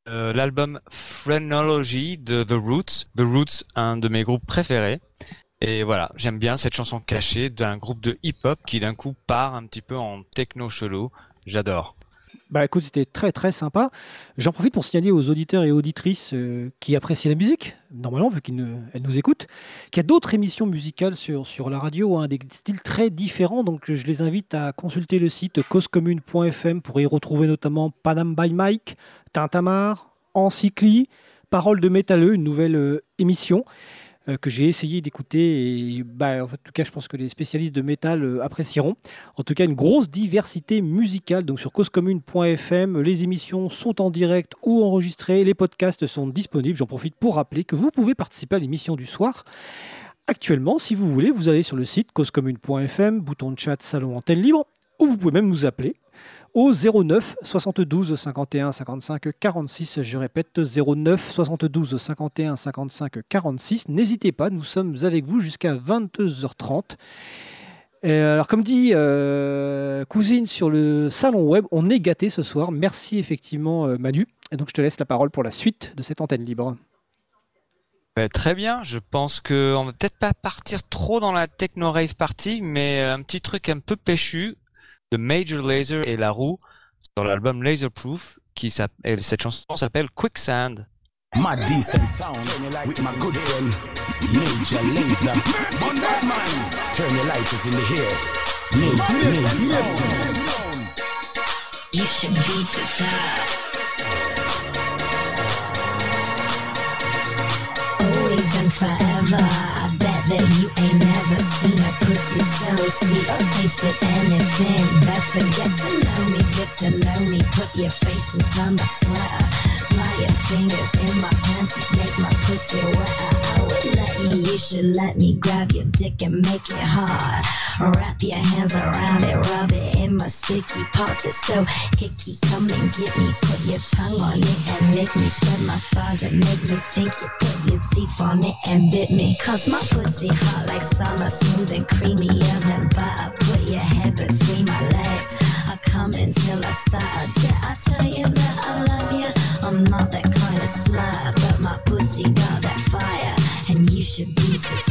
de l'album Phrenology de The Roots. The Roots, un de mes groupes préférés. Et voilà, j'aime bien cette chanson cachée d'un groupe de hip-hop qui d'un coup part un petit peu en techno chelou. J'adore. Bah écoute, c'était très très sympa. J'en profite pour signaler aux auditeurs et auditrices euh, qui apprécient la musique, normalement vu qu'elles nous écoutent, qu'il y a d'autres émissions musicales sur, sur la radio, hein, des styles très différents. Donc je les invite à consulter le site causecommune.fm pour y retrouver notamment Panam by Mike, Tintamar, Encycli, Parole de métalleux, une nouvelle euh, émission euh, que j'ai essayé d'écouter et bah, en tout cas je pense que les spécialistes de métal euh, apprécieront. En tout cas une grosse diversité musicale donc sur causecommune.fm. Les émissions sont en direct ou enregistrées, les podcasts sont disponibles. J'en profite pour rappeler que vous pouvez participer à l'émission du soir. Actuellement, si vous voulez, vous allez sur le site causecommune.fm, bouton de chat, salon antenne libre, ou vous pouvez même nous appeler au 09 72 51 55 46. Je répète, 09 72 51 55 46. N'hésitez pas, nous sommes avec vous jusqu'à 22h30. Euh, alors, comme dit euh, Cousine sur le salon web, on est gâté ce soir. Merci effectivement, euh, Manu. Et donc, je te laisse la parole pour la suite de cette antenne libre. Très bien, je pense que on va peut-être pas partir trop dans la techno rave party, mais un petit truc un peu péchu de Major Lazer et La Roue sur l'album Laserproof qui s'appelle cette chanson s'appelle Quicksand. My decent sound with my good Laser. Turn lighters in the Laser. That you ain't never seen a pussy so sweet or tasted anything better. Get to know me, get to know me. Put your face inside my sweater. Fly your fingers in my panties, make my pussy wetter. I would let you, you should let me grab your dick and make it hard. Wrap your hands around it, rub it in my sticky parts. It's so hicky. Come and get me, put your tongue on it and lick me. Spread my thighs and make me think you put your teeth on it and bit me. Cause my pussy hot like summer, smooth and creamier than butter. Put your head between my legs. I come until I start. Did I tell you that I love you? I'm not that kind of slut, but my pussy got that fire, and you should be to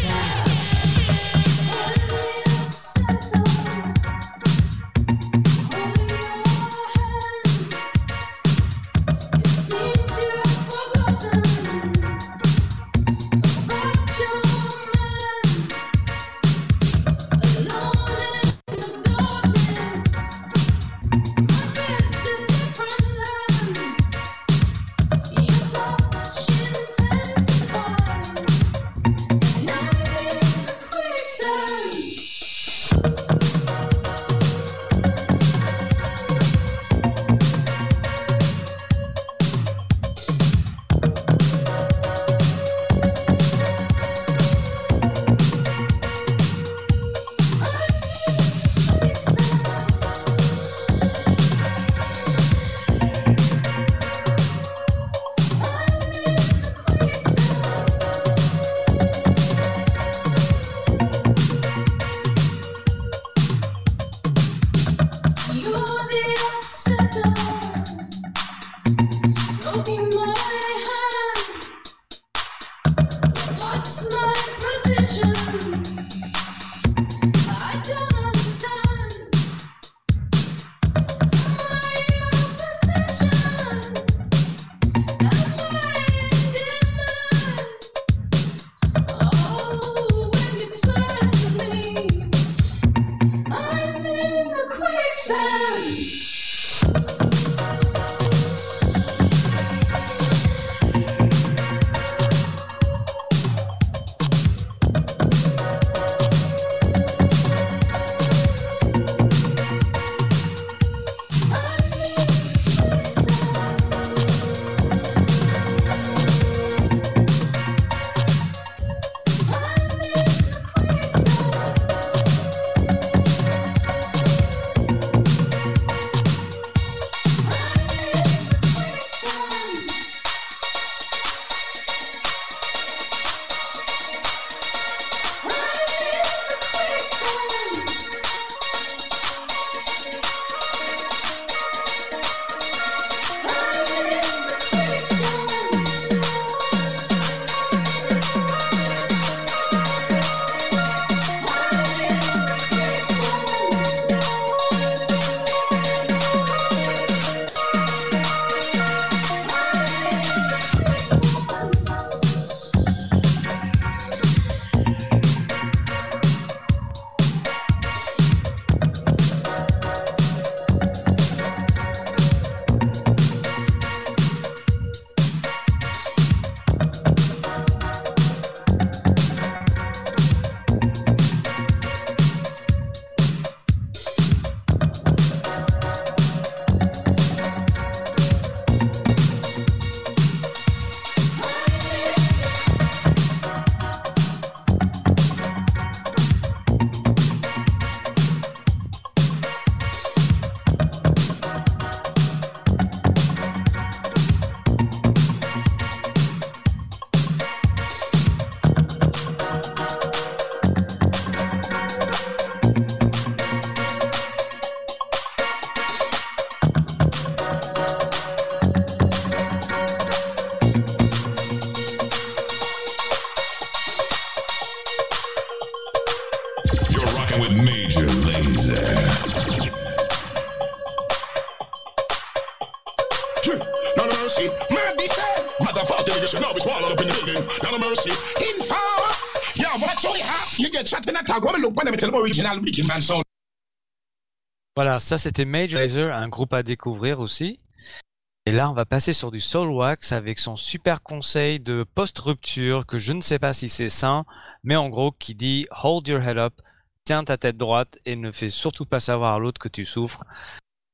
Voilà, ça c'était Major Lazer, un groupe à découvrir aussi. Et là, on va passer sur du Soul Wax avec son super conseil de post-rupture que je ne sais pas si c'est sain, mais en gros qui dit Hold your head up, tiens ta tête droite et ne fais surtout pas savoir à l'autre que tu souffres.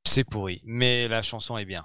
C'est pourri, mais la chanson est bien.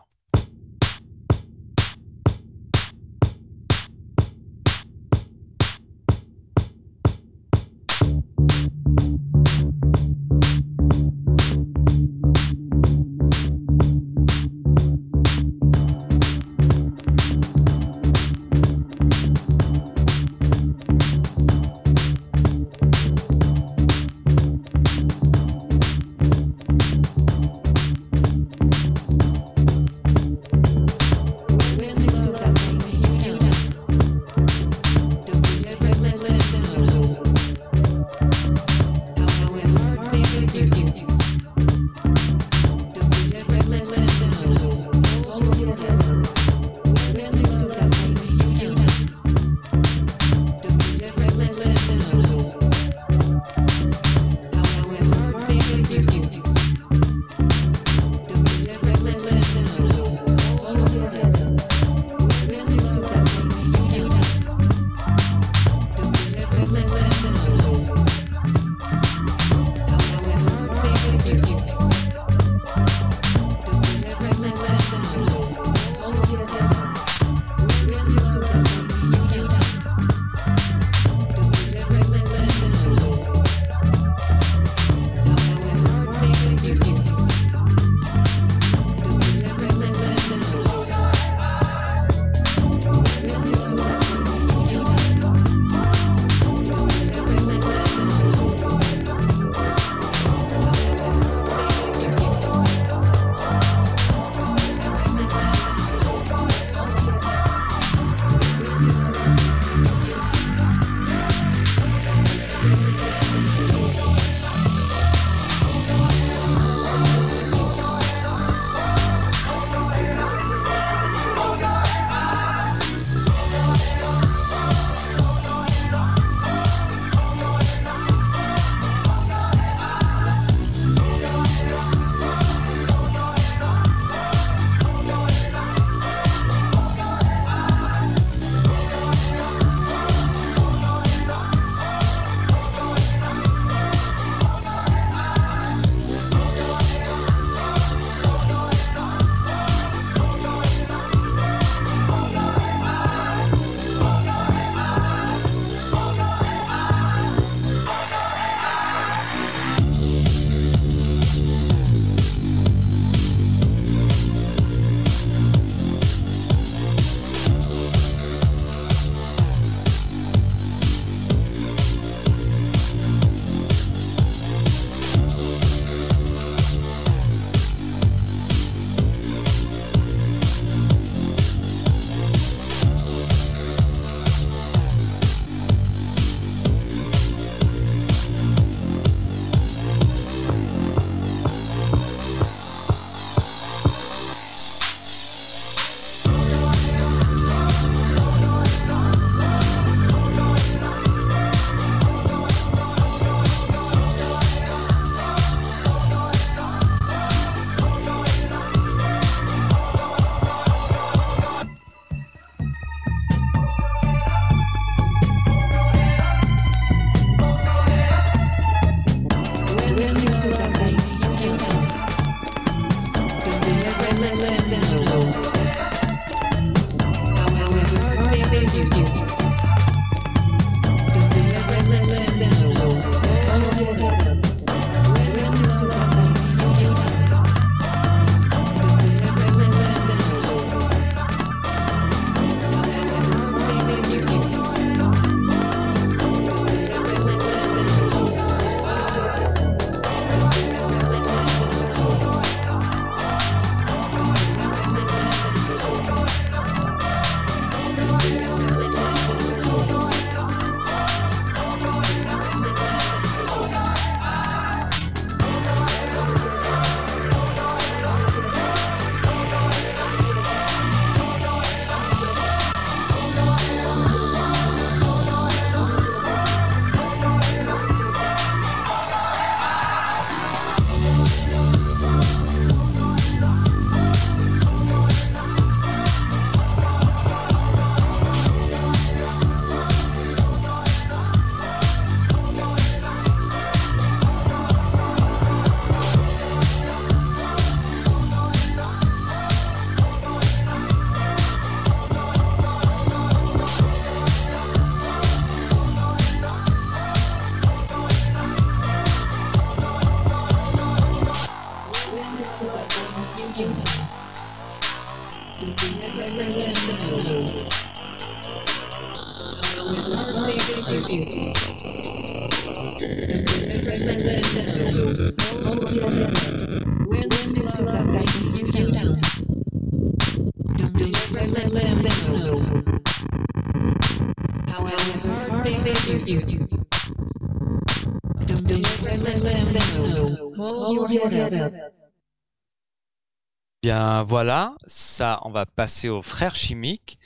Voilà, ça, on va passer aux frères chimiques.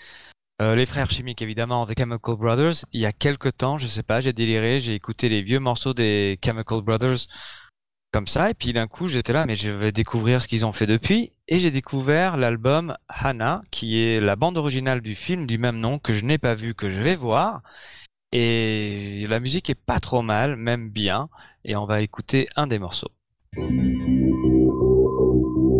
Euh, les frères chimiques, évidemment, The Chemical Brothers. Il y a quelques temps, je sais pas, j'ai déliré, j'ai écouté les vieux morceaux des Chemical Brothers comme ça, et puis d'un coup, j'étais là, mais je vais découvrir ce qu'ils ont fait depuis, et j'ai découvert l'album Hannah, qui est la bande originale du film du même nom que je n'ai pas vu, que je vais voir, et la musique est pas trop mal, même bien, et on va écouter un des morceaux.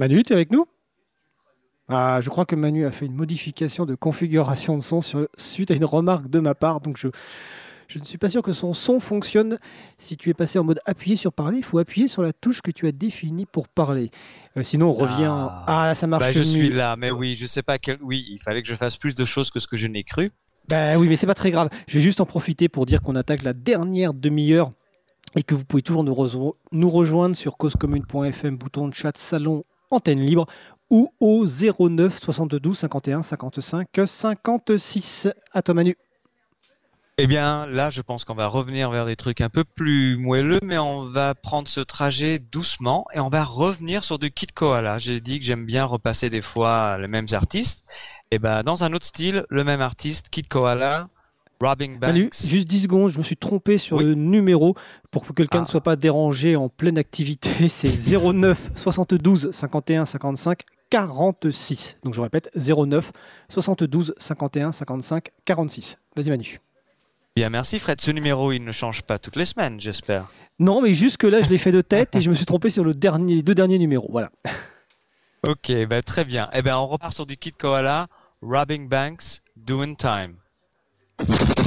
Manu, tu es avec nous? Ah, Je crois que Manu a fait une modification de configuration de son sur- suite à une remarque de ma part. Donc je, je ne suis pas sûr que son son fonctionne. Si tu es passé en mode appuyé sur parler, il faut appuyer sur la touche que tu as définie pour parler. Euh, sinon, on revient. Ah, ça marche Bah, je suis là, mais oui, je sais pas quel. Oui, il fallait que je fasse plus de choses que ce que je n'ai cru. Bah oui, mais c'est pas très grave. Je vais juste en profiter pour dire qu'on attaque la dernière demi-heure et que vous pouvez toujours nous rejoindre sur causecommune.fm, bouton de chat, salon, antenne libre ou au 09 72 51 55 56. À toi Manu. Eh bien, là, je pense qu'on va revenir vers des trucs un peu plus moelleux, mais on va prendre ce trajet doucement et on va revenir sur du Kid Koala. J'ai dit que j'aime bien repasser des fois les mêmes artistes. Et ben, dans un autre style, le même artiste, Kid Koala, Robbing Banks. Salut, juste 10 secondes, je me suis trompé sur le numéro pour que quelqu'un ne soit pas dérangé en pleine activité. C'est 09 72 51 55 46. Donc je répète, 09 72 51 55 46. Vas-y Manu. Bien, merci Fred. Ce numéro, il ne change pas toutes les semaines, j'espère. Non, mais jusque-là, je l'ai fait de tête et je me suis trompé sur le dernier, les deux derniers numéros. Voilà. Ok, bah, très bien. Eh ben, on repart sur du Kid Koala, Robbing Banks, Doing Time. Alors,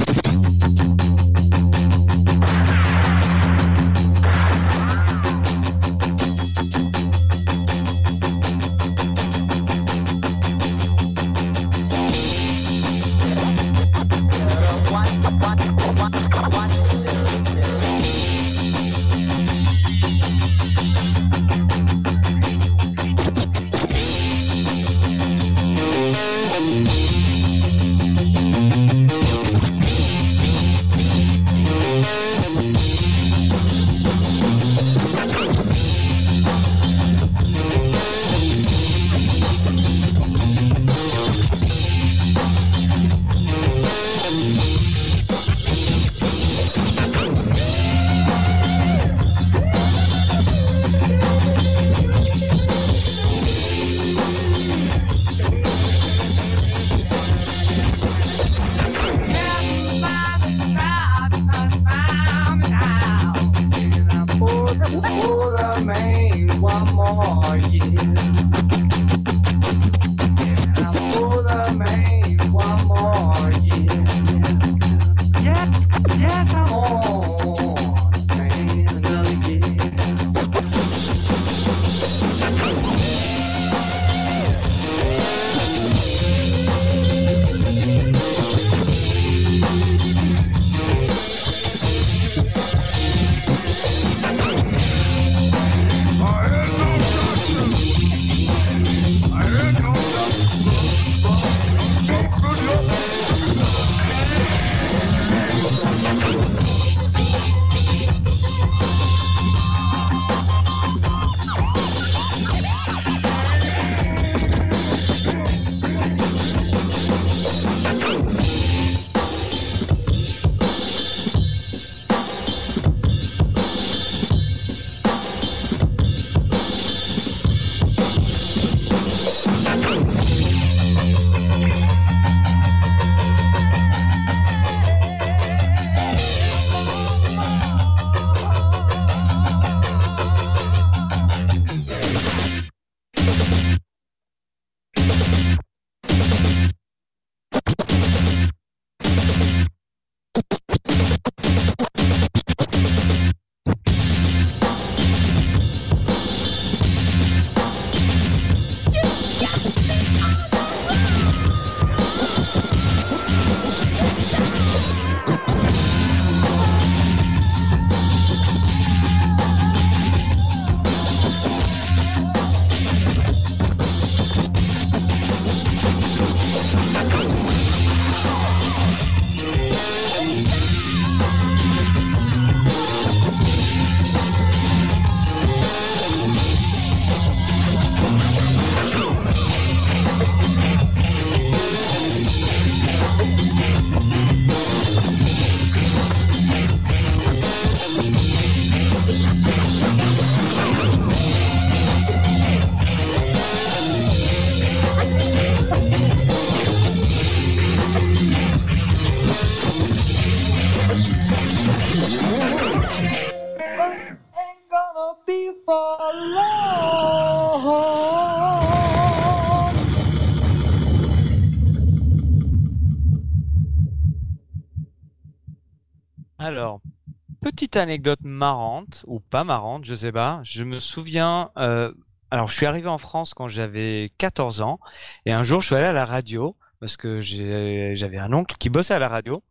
petite anecdote marrante ou pas marrante, je sais pas. Je me souviens. Euh, alors, je suis arrivé en France quand j'avais 14 ans et un jour, je suis allé à la radio parce que j'avais un oncle qui bossait à la radio.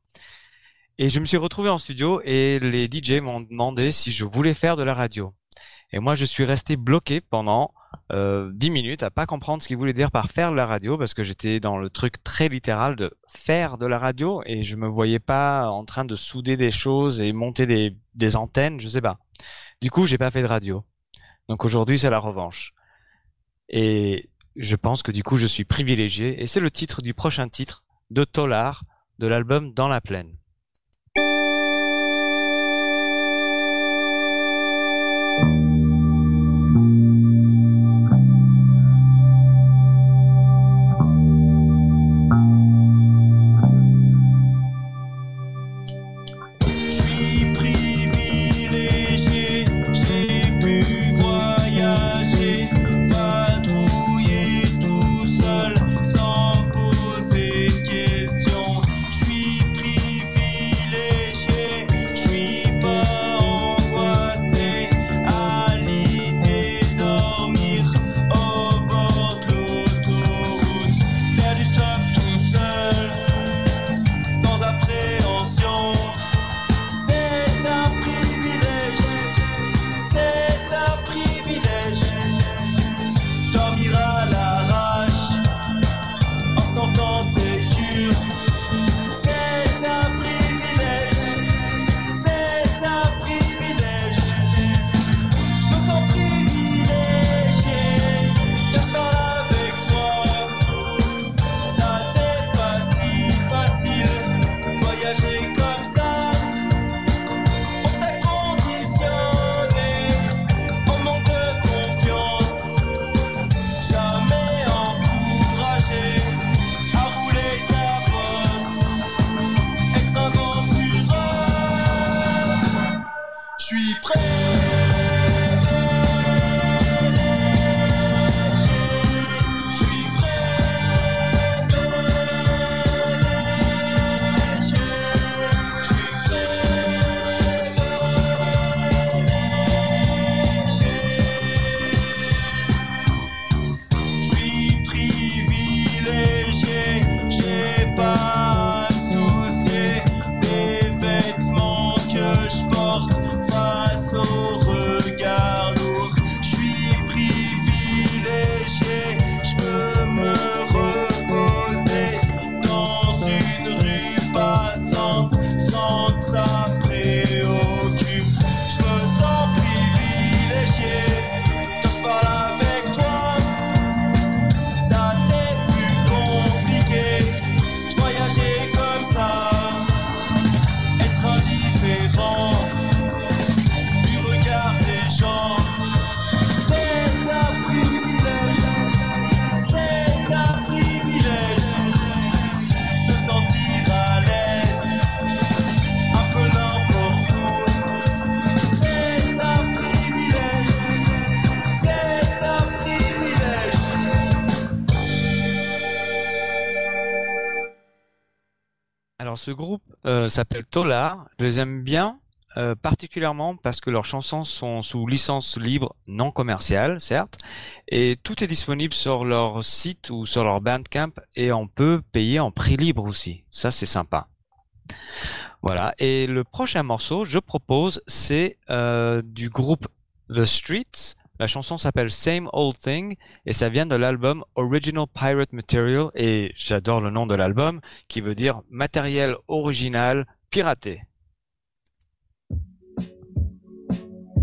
Et je me suis retrouvé en studio et les DJ m'ont demandé si je voulais faire de la radio. Et moi, je suis resté bloqué pendant euh, 10 minutes à pas comprendre ce qu'il voulait dire par faire de la radio parce que j'étais dans le truc très littéral de faire de la radio et je me voyais pas en train de souder des choses et monter des, des antennes, je sais pas. Du coup, j'ai pas fait de radio. Donc aujourd'hui, c'est la revanche. Et je pense que du coup, je suis privilégié et c'est le titre du prochain titre de Tolar de l'album Dans la plaine. Alors ce groupe euh, s'appelle Tolar. Je les aime bien, euh, particulièrement parce que leurs chansons sont sous licence libre non commerciale, certes, et tout est disponible sur leur site ou sur leur Bandcamp et on peut payer en prix libre aussi. Ça c'est sympa. Voilà. Et le prochain morceau, je propose, c'est euh, du groupe The Streets. La chanson s'appelle Same Old Thing et ça vient de l'album Original Pirate Material et j'adore le nom de l'album qui veut dire matériel original piraté.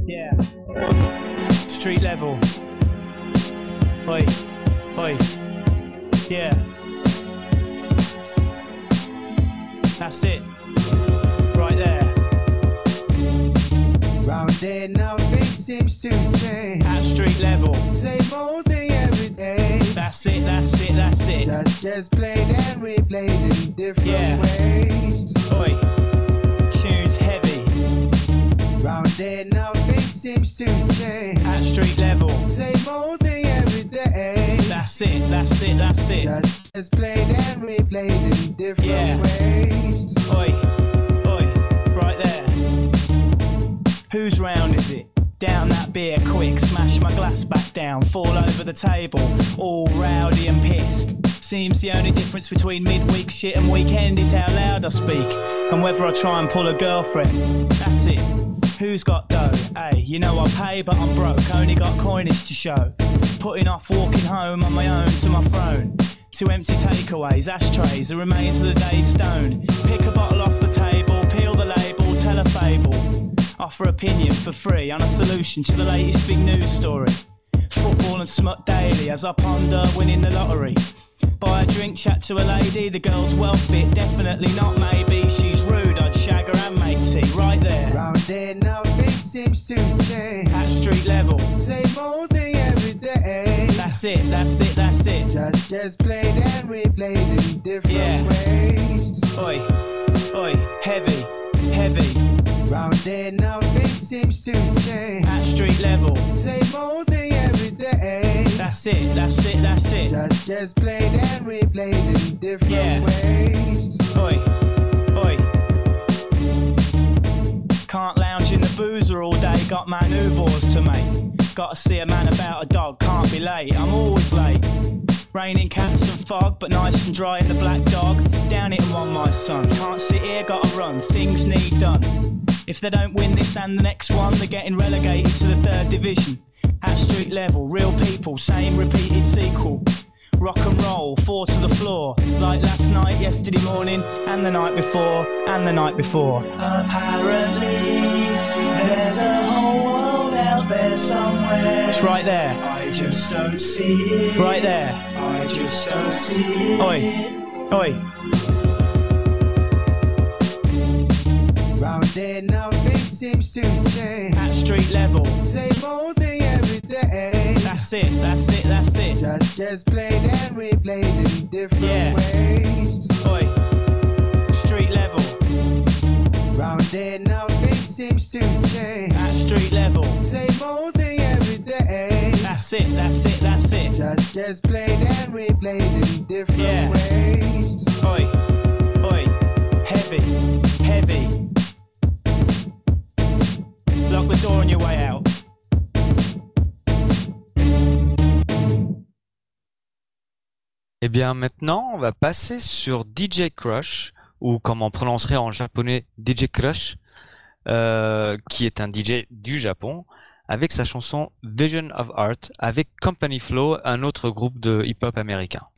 Yeah. Street level. Oi, oi. Yeah. That's it. Right there. Round there, nothing seems to change. At street level. Same old thing every day. That's it, that's it, that's it. Just gets played and replayed in different Yeah. ways. Oi. Tunes heavy. Round there, nothing seems to change. At street level. Same old thing every day. That's it, that's it, that's it. Just gets played and replayed in different Yeah. ways. Oi, oi, right there. Whose round is it? Down that beer quick, smash my glass back down, fall over the table, all rowdy and pissed. Seems the only difference between midweek shit and weekend is how loud I speak, and whether I try and pull a girlfriend. That's it. Who's got dough? Hey, you know I pay, but I'm broke, only got coinage to show. Putting off walking home on my own to my throne. Two empty takeaways, ashtrays, the remains of the day stoned. Pick a bottle off the table, peel the label, tell a fable. Offer opinion for free on a solution to the latest big news story. Football and smut daily as I ponder winning the lottery. Buy a drink, chat to a lady, the girl's well fit, definitely not maybe. She's rude, I'd shag her and make tea right there. Round there, nothing seems to change. At street level. Same old thing every day. That's it, that's it, that's it. Just gets played and replayed in different Yeah. ways. Oi, oi, heavy, heavy. Round there, nothing seems to change. At street level. Same old thing every day. That's it, that's it, that's it. Just gets played and replayed in different Yeah. ways. Oi, oi. Can't lounge in the boozer all day, got manoeuvres to make. Gotta see a man about a dog, can't be late, I'm always late. Raining cats and fog, but nice and dry in the black dog. Down it and one, my son. Can't sit here, gotta run, things need done. If they don't win this and the next one, they're getting relegated to the third division. At street level, real people, same repeated sequel. Rock and roll, four to the floor. Like last night, yesterday morning, and the night before, and the night before. Apparently, there's a whole world out there somewhere. It's right there. I just don't see it. Right there. I just don't see it. Oi, oi. There, nothing seems to change. At street level. Same old thing every day. That's it, that's it, that's it. Just gets played and replayed in different Yeah. ways. Oi. Street level. Round there, nothing seems to change. At street level. Same old thing every day. That's it, that's it, that's it. Just gets played and replayed in different Yeah. ways. Oi, oi. Heavy, heavy. Lock. Eh bien maintenant, on va passer sur DJ Crush, ou comme on prononcerait en japonais DJ Crush, euh, qui est un DJ du Japon, avec sa chanson Vision of Art, avec Company Flow, un autre groupe de hip-hop américain.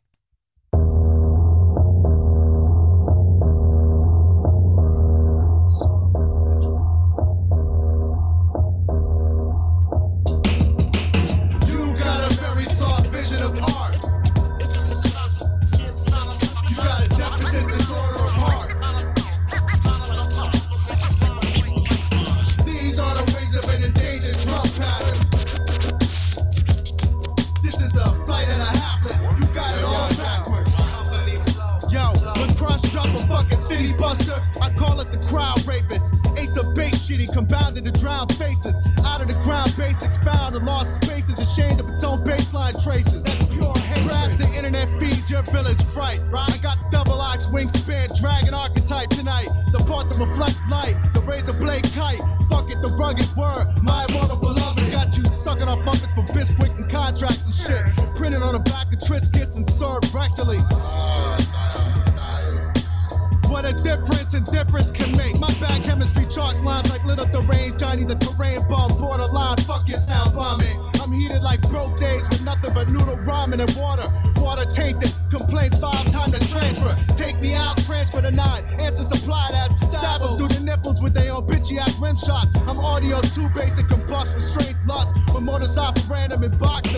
Buster, I call it the crowd rapist. Ace of base shitty, compounded to drown faces. Out of the ground base, expound and lost spaces, ashamed of its own baseline traces. That's pure hate. Perhaps the internet feeds your village fright. Right? I got double ox wingspan, dragon archetype tonight. The part that reflects light, the razor blade kite. Fuck it, the rugged word, my immortal beloved. Got you sucking up buckets for Bisquick and contracts and shit. Printed on the back of Triscuits and served rectally. What a difference and difference can make. My bad chemistry charts lines like lit up the range. Johnny the terrain bum, borderline. Fuck your sound bombing. I'm heated like broke days with nothing but noodle ramen and water. Water tainted, complaint filed, time to transfer. Take me out, transfer the nine. Answer supplied as stab 'em through the nipples with their own bitchy ass rim shots. I'm audio too basic, combust with strength lots. With motors random and box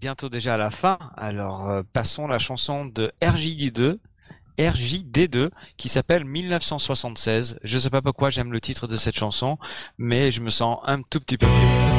bientôt déjà à la fin. Alors euh, passons la chanson de RJD2, RJD2 qui s'appelle 1976. Je sais pas pourquoi j'aime le titre de cette chanson, mais je me sens un tout petit peu vieux.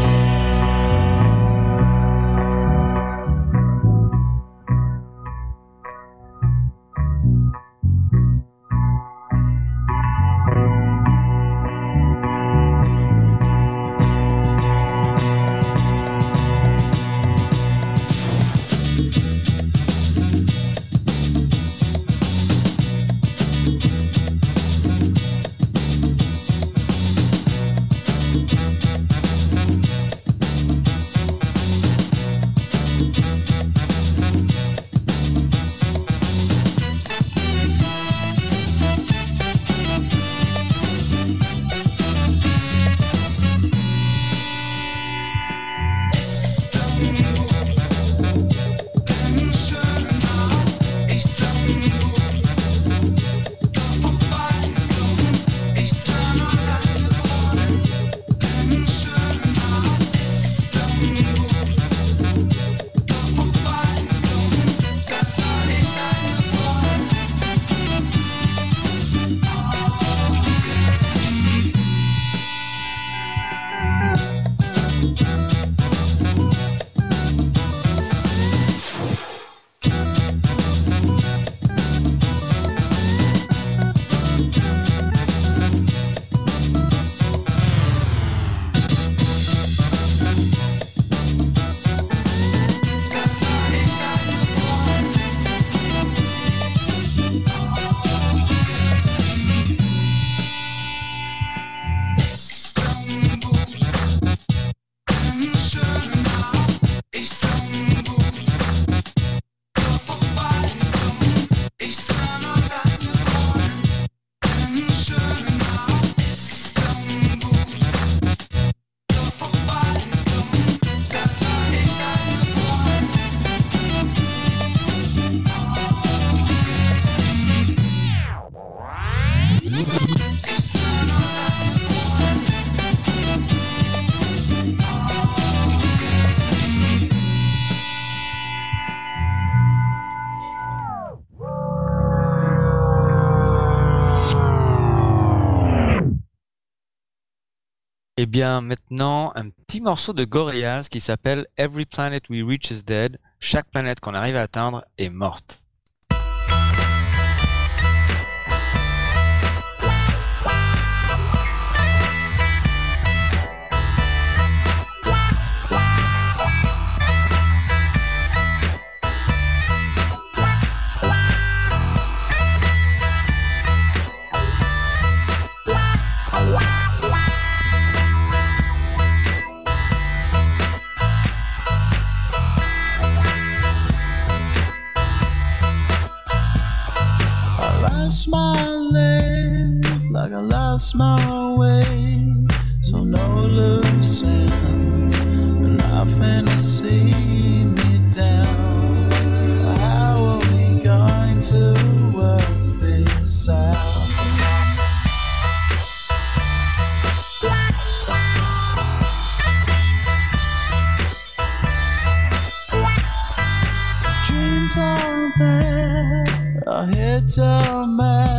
maintenant un petit morceau de Gorillaz qui s'appelle Every Planet We Reach is Dead. Chaque planète qu'on arrive à atteindre est morte. Like I lost my way. So no loose ends, nothing to see me down. How are we going to work this out? Dreams are bad, our heads are mad.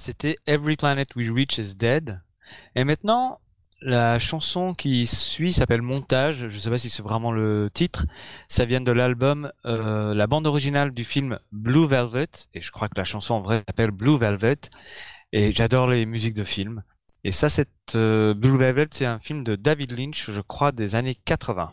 C'était Every Planet We Reach is Dead. Et maintenant, la chanson qui suit s'appelle Montage. Je sais pas si c'est vraiment le titre. Ça vient de l'album, euh, la bande originale du film Blue Velvet. Et je crois que la chanson en vrai s'appelle Blue Velvet. Et j'adore les musiques de films. Et ça, c'est euh, Blue Velvet, c'est un film de David Lynch, je crois, des années 80.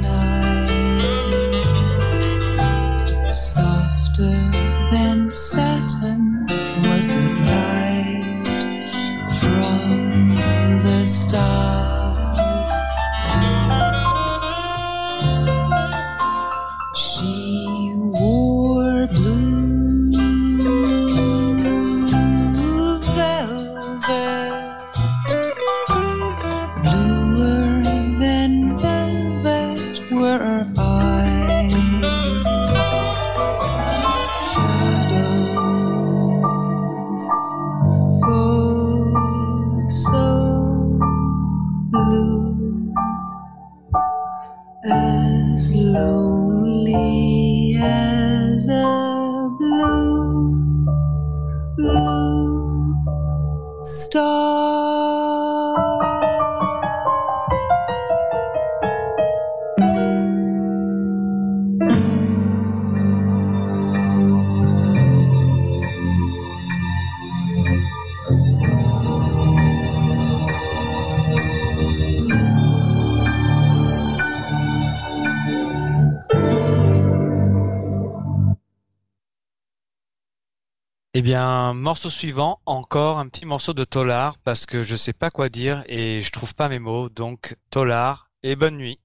Eh bien, morceau suivant, encore un petit morceau de Tolar parce que je sais pas quoi dire et je trouve pas mes mots. Donc Tolar et bonne nuit.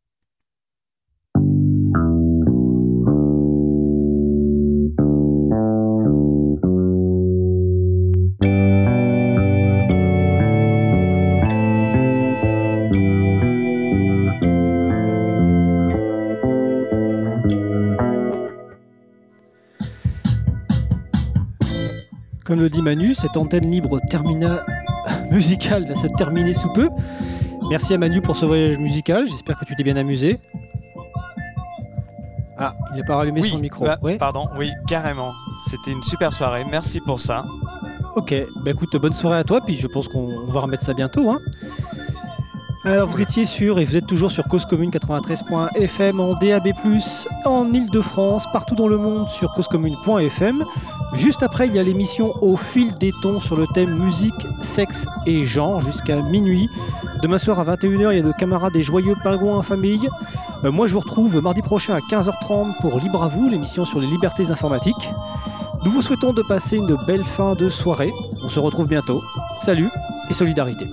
Comme le dit Manu, cette antenne libre termina musicale va se terminer sous peu. Merci à Manu pour ce voyage musical. J'espère que tu t'es bien amusé. Ah, il n'a pas rallumé Oui, son micro. bah, Ouais. Pardon, oui, carrément. C'était une super soirée. Merci pour ça. Ok, bah écoute, bonne soirée à toi, puis je pense qu'on va remettre ça bientôt. Hein. Alors vous étiez sur, et vous êtes toujours sur Cause Commune 93.fm en DAB+, en Ile-de-France, partout dans le monde sur causecommune.fm. Juste après, il y a l'émission Au fil des tons sur le thème musique, sexe et genre jusqu'à minuit. Demain soir à 21h, il y a le camarade des joyeux pingouins en famille. Euh, moi, je vous retrouve mardi prochain à 15h30 pour Libre à vous, l'émission sur les libertés informatiques. Nous vous souhaitons de passer une belle fin de soirée. On se retrouve bientôt. Salut et solidarité.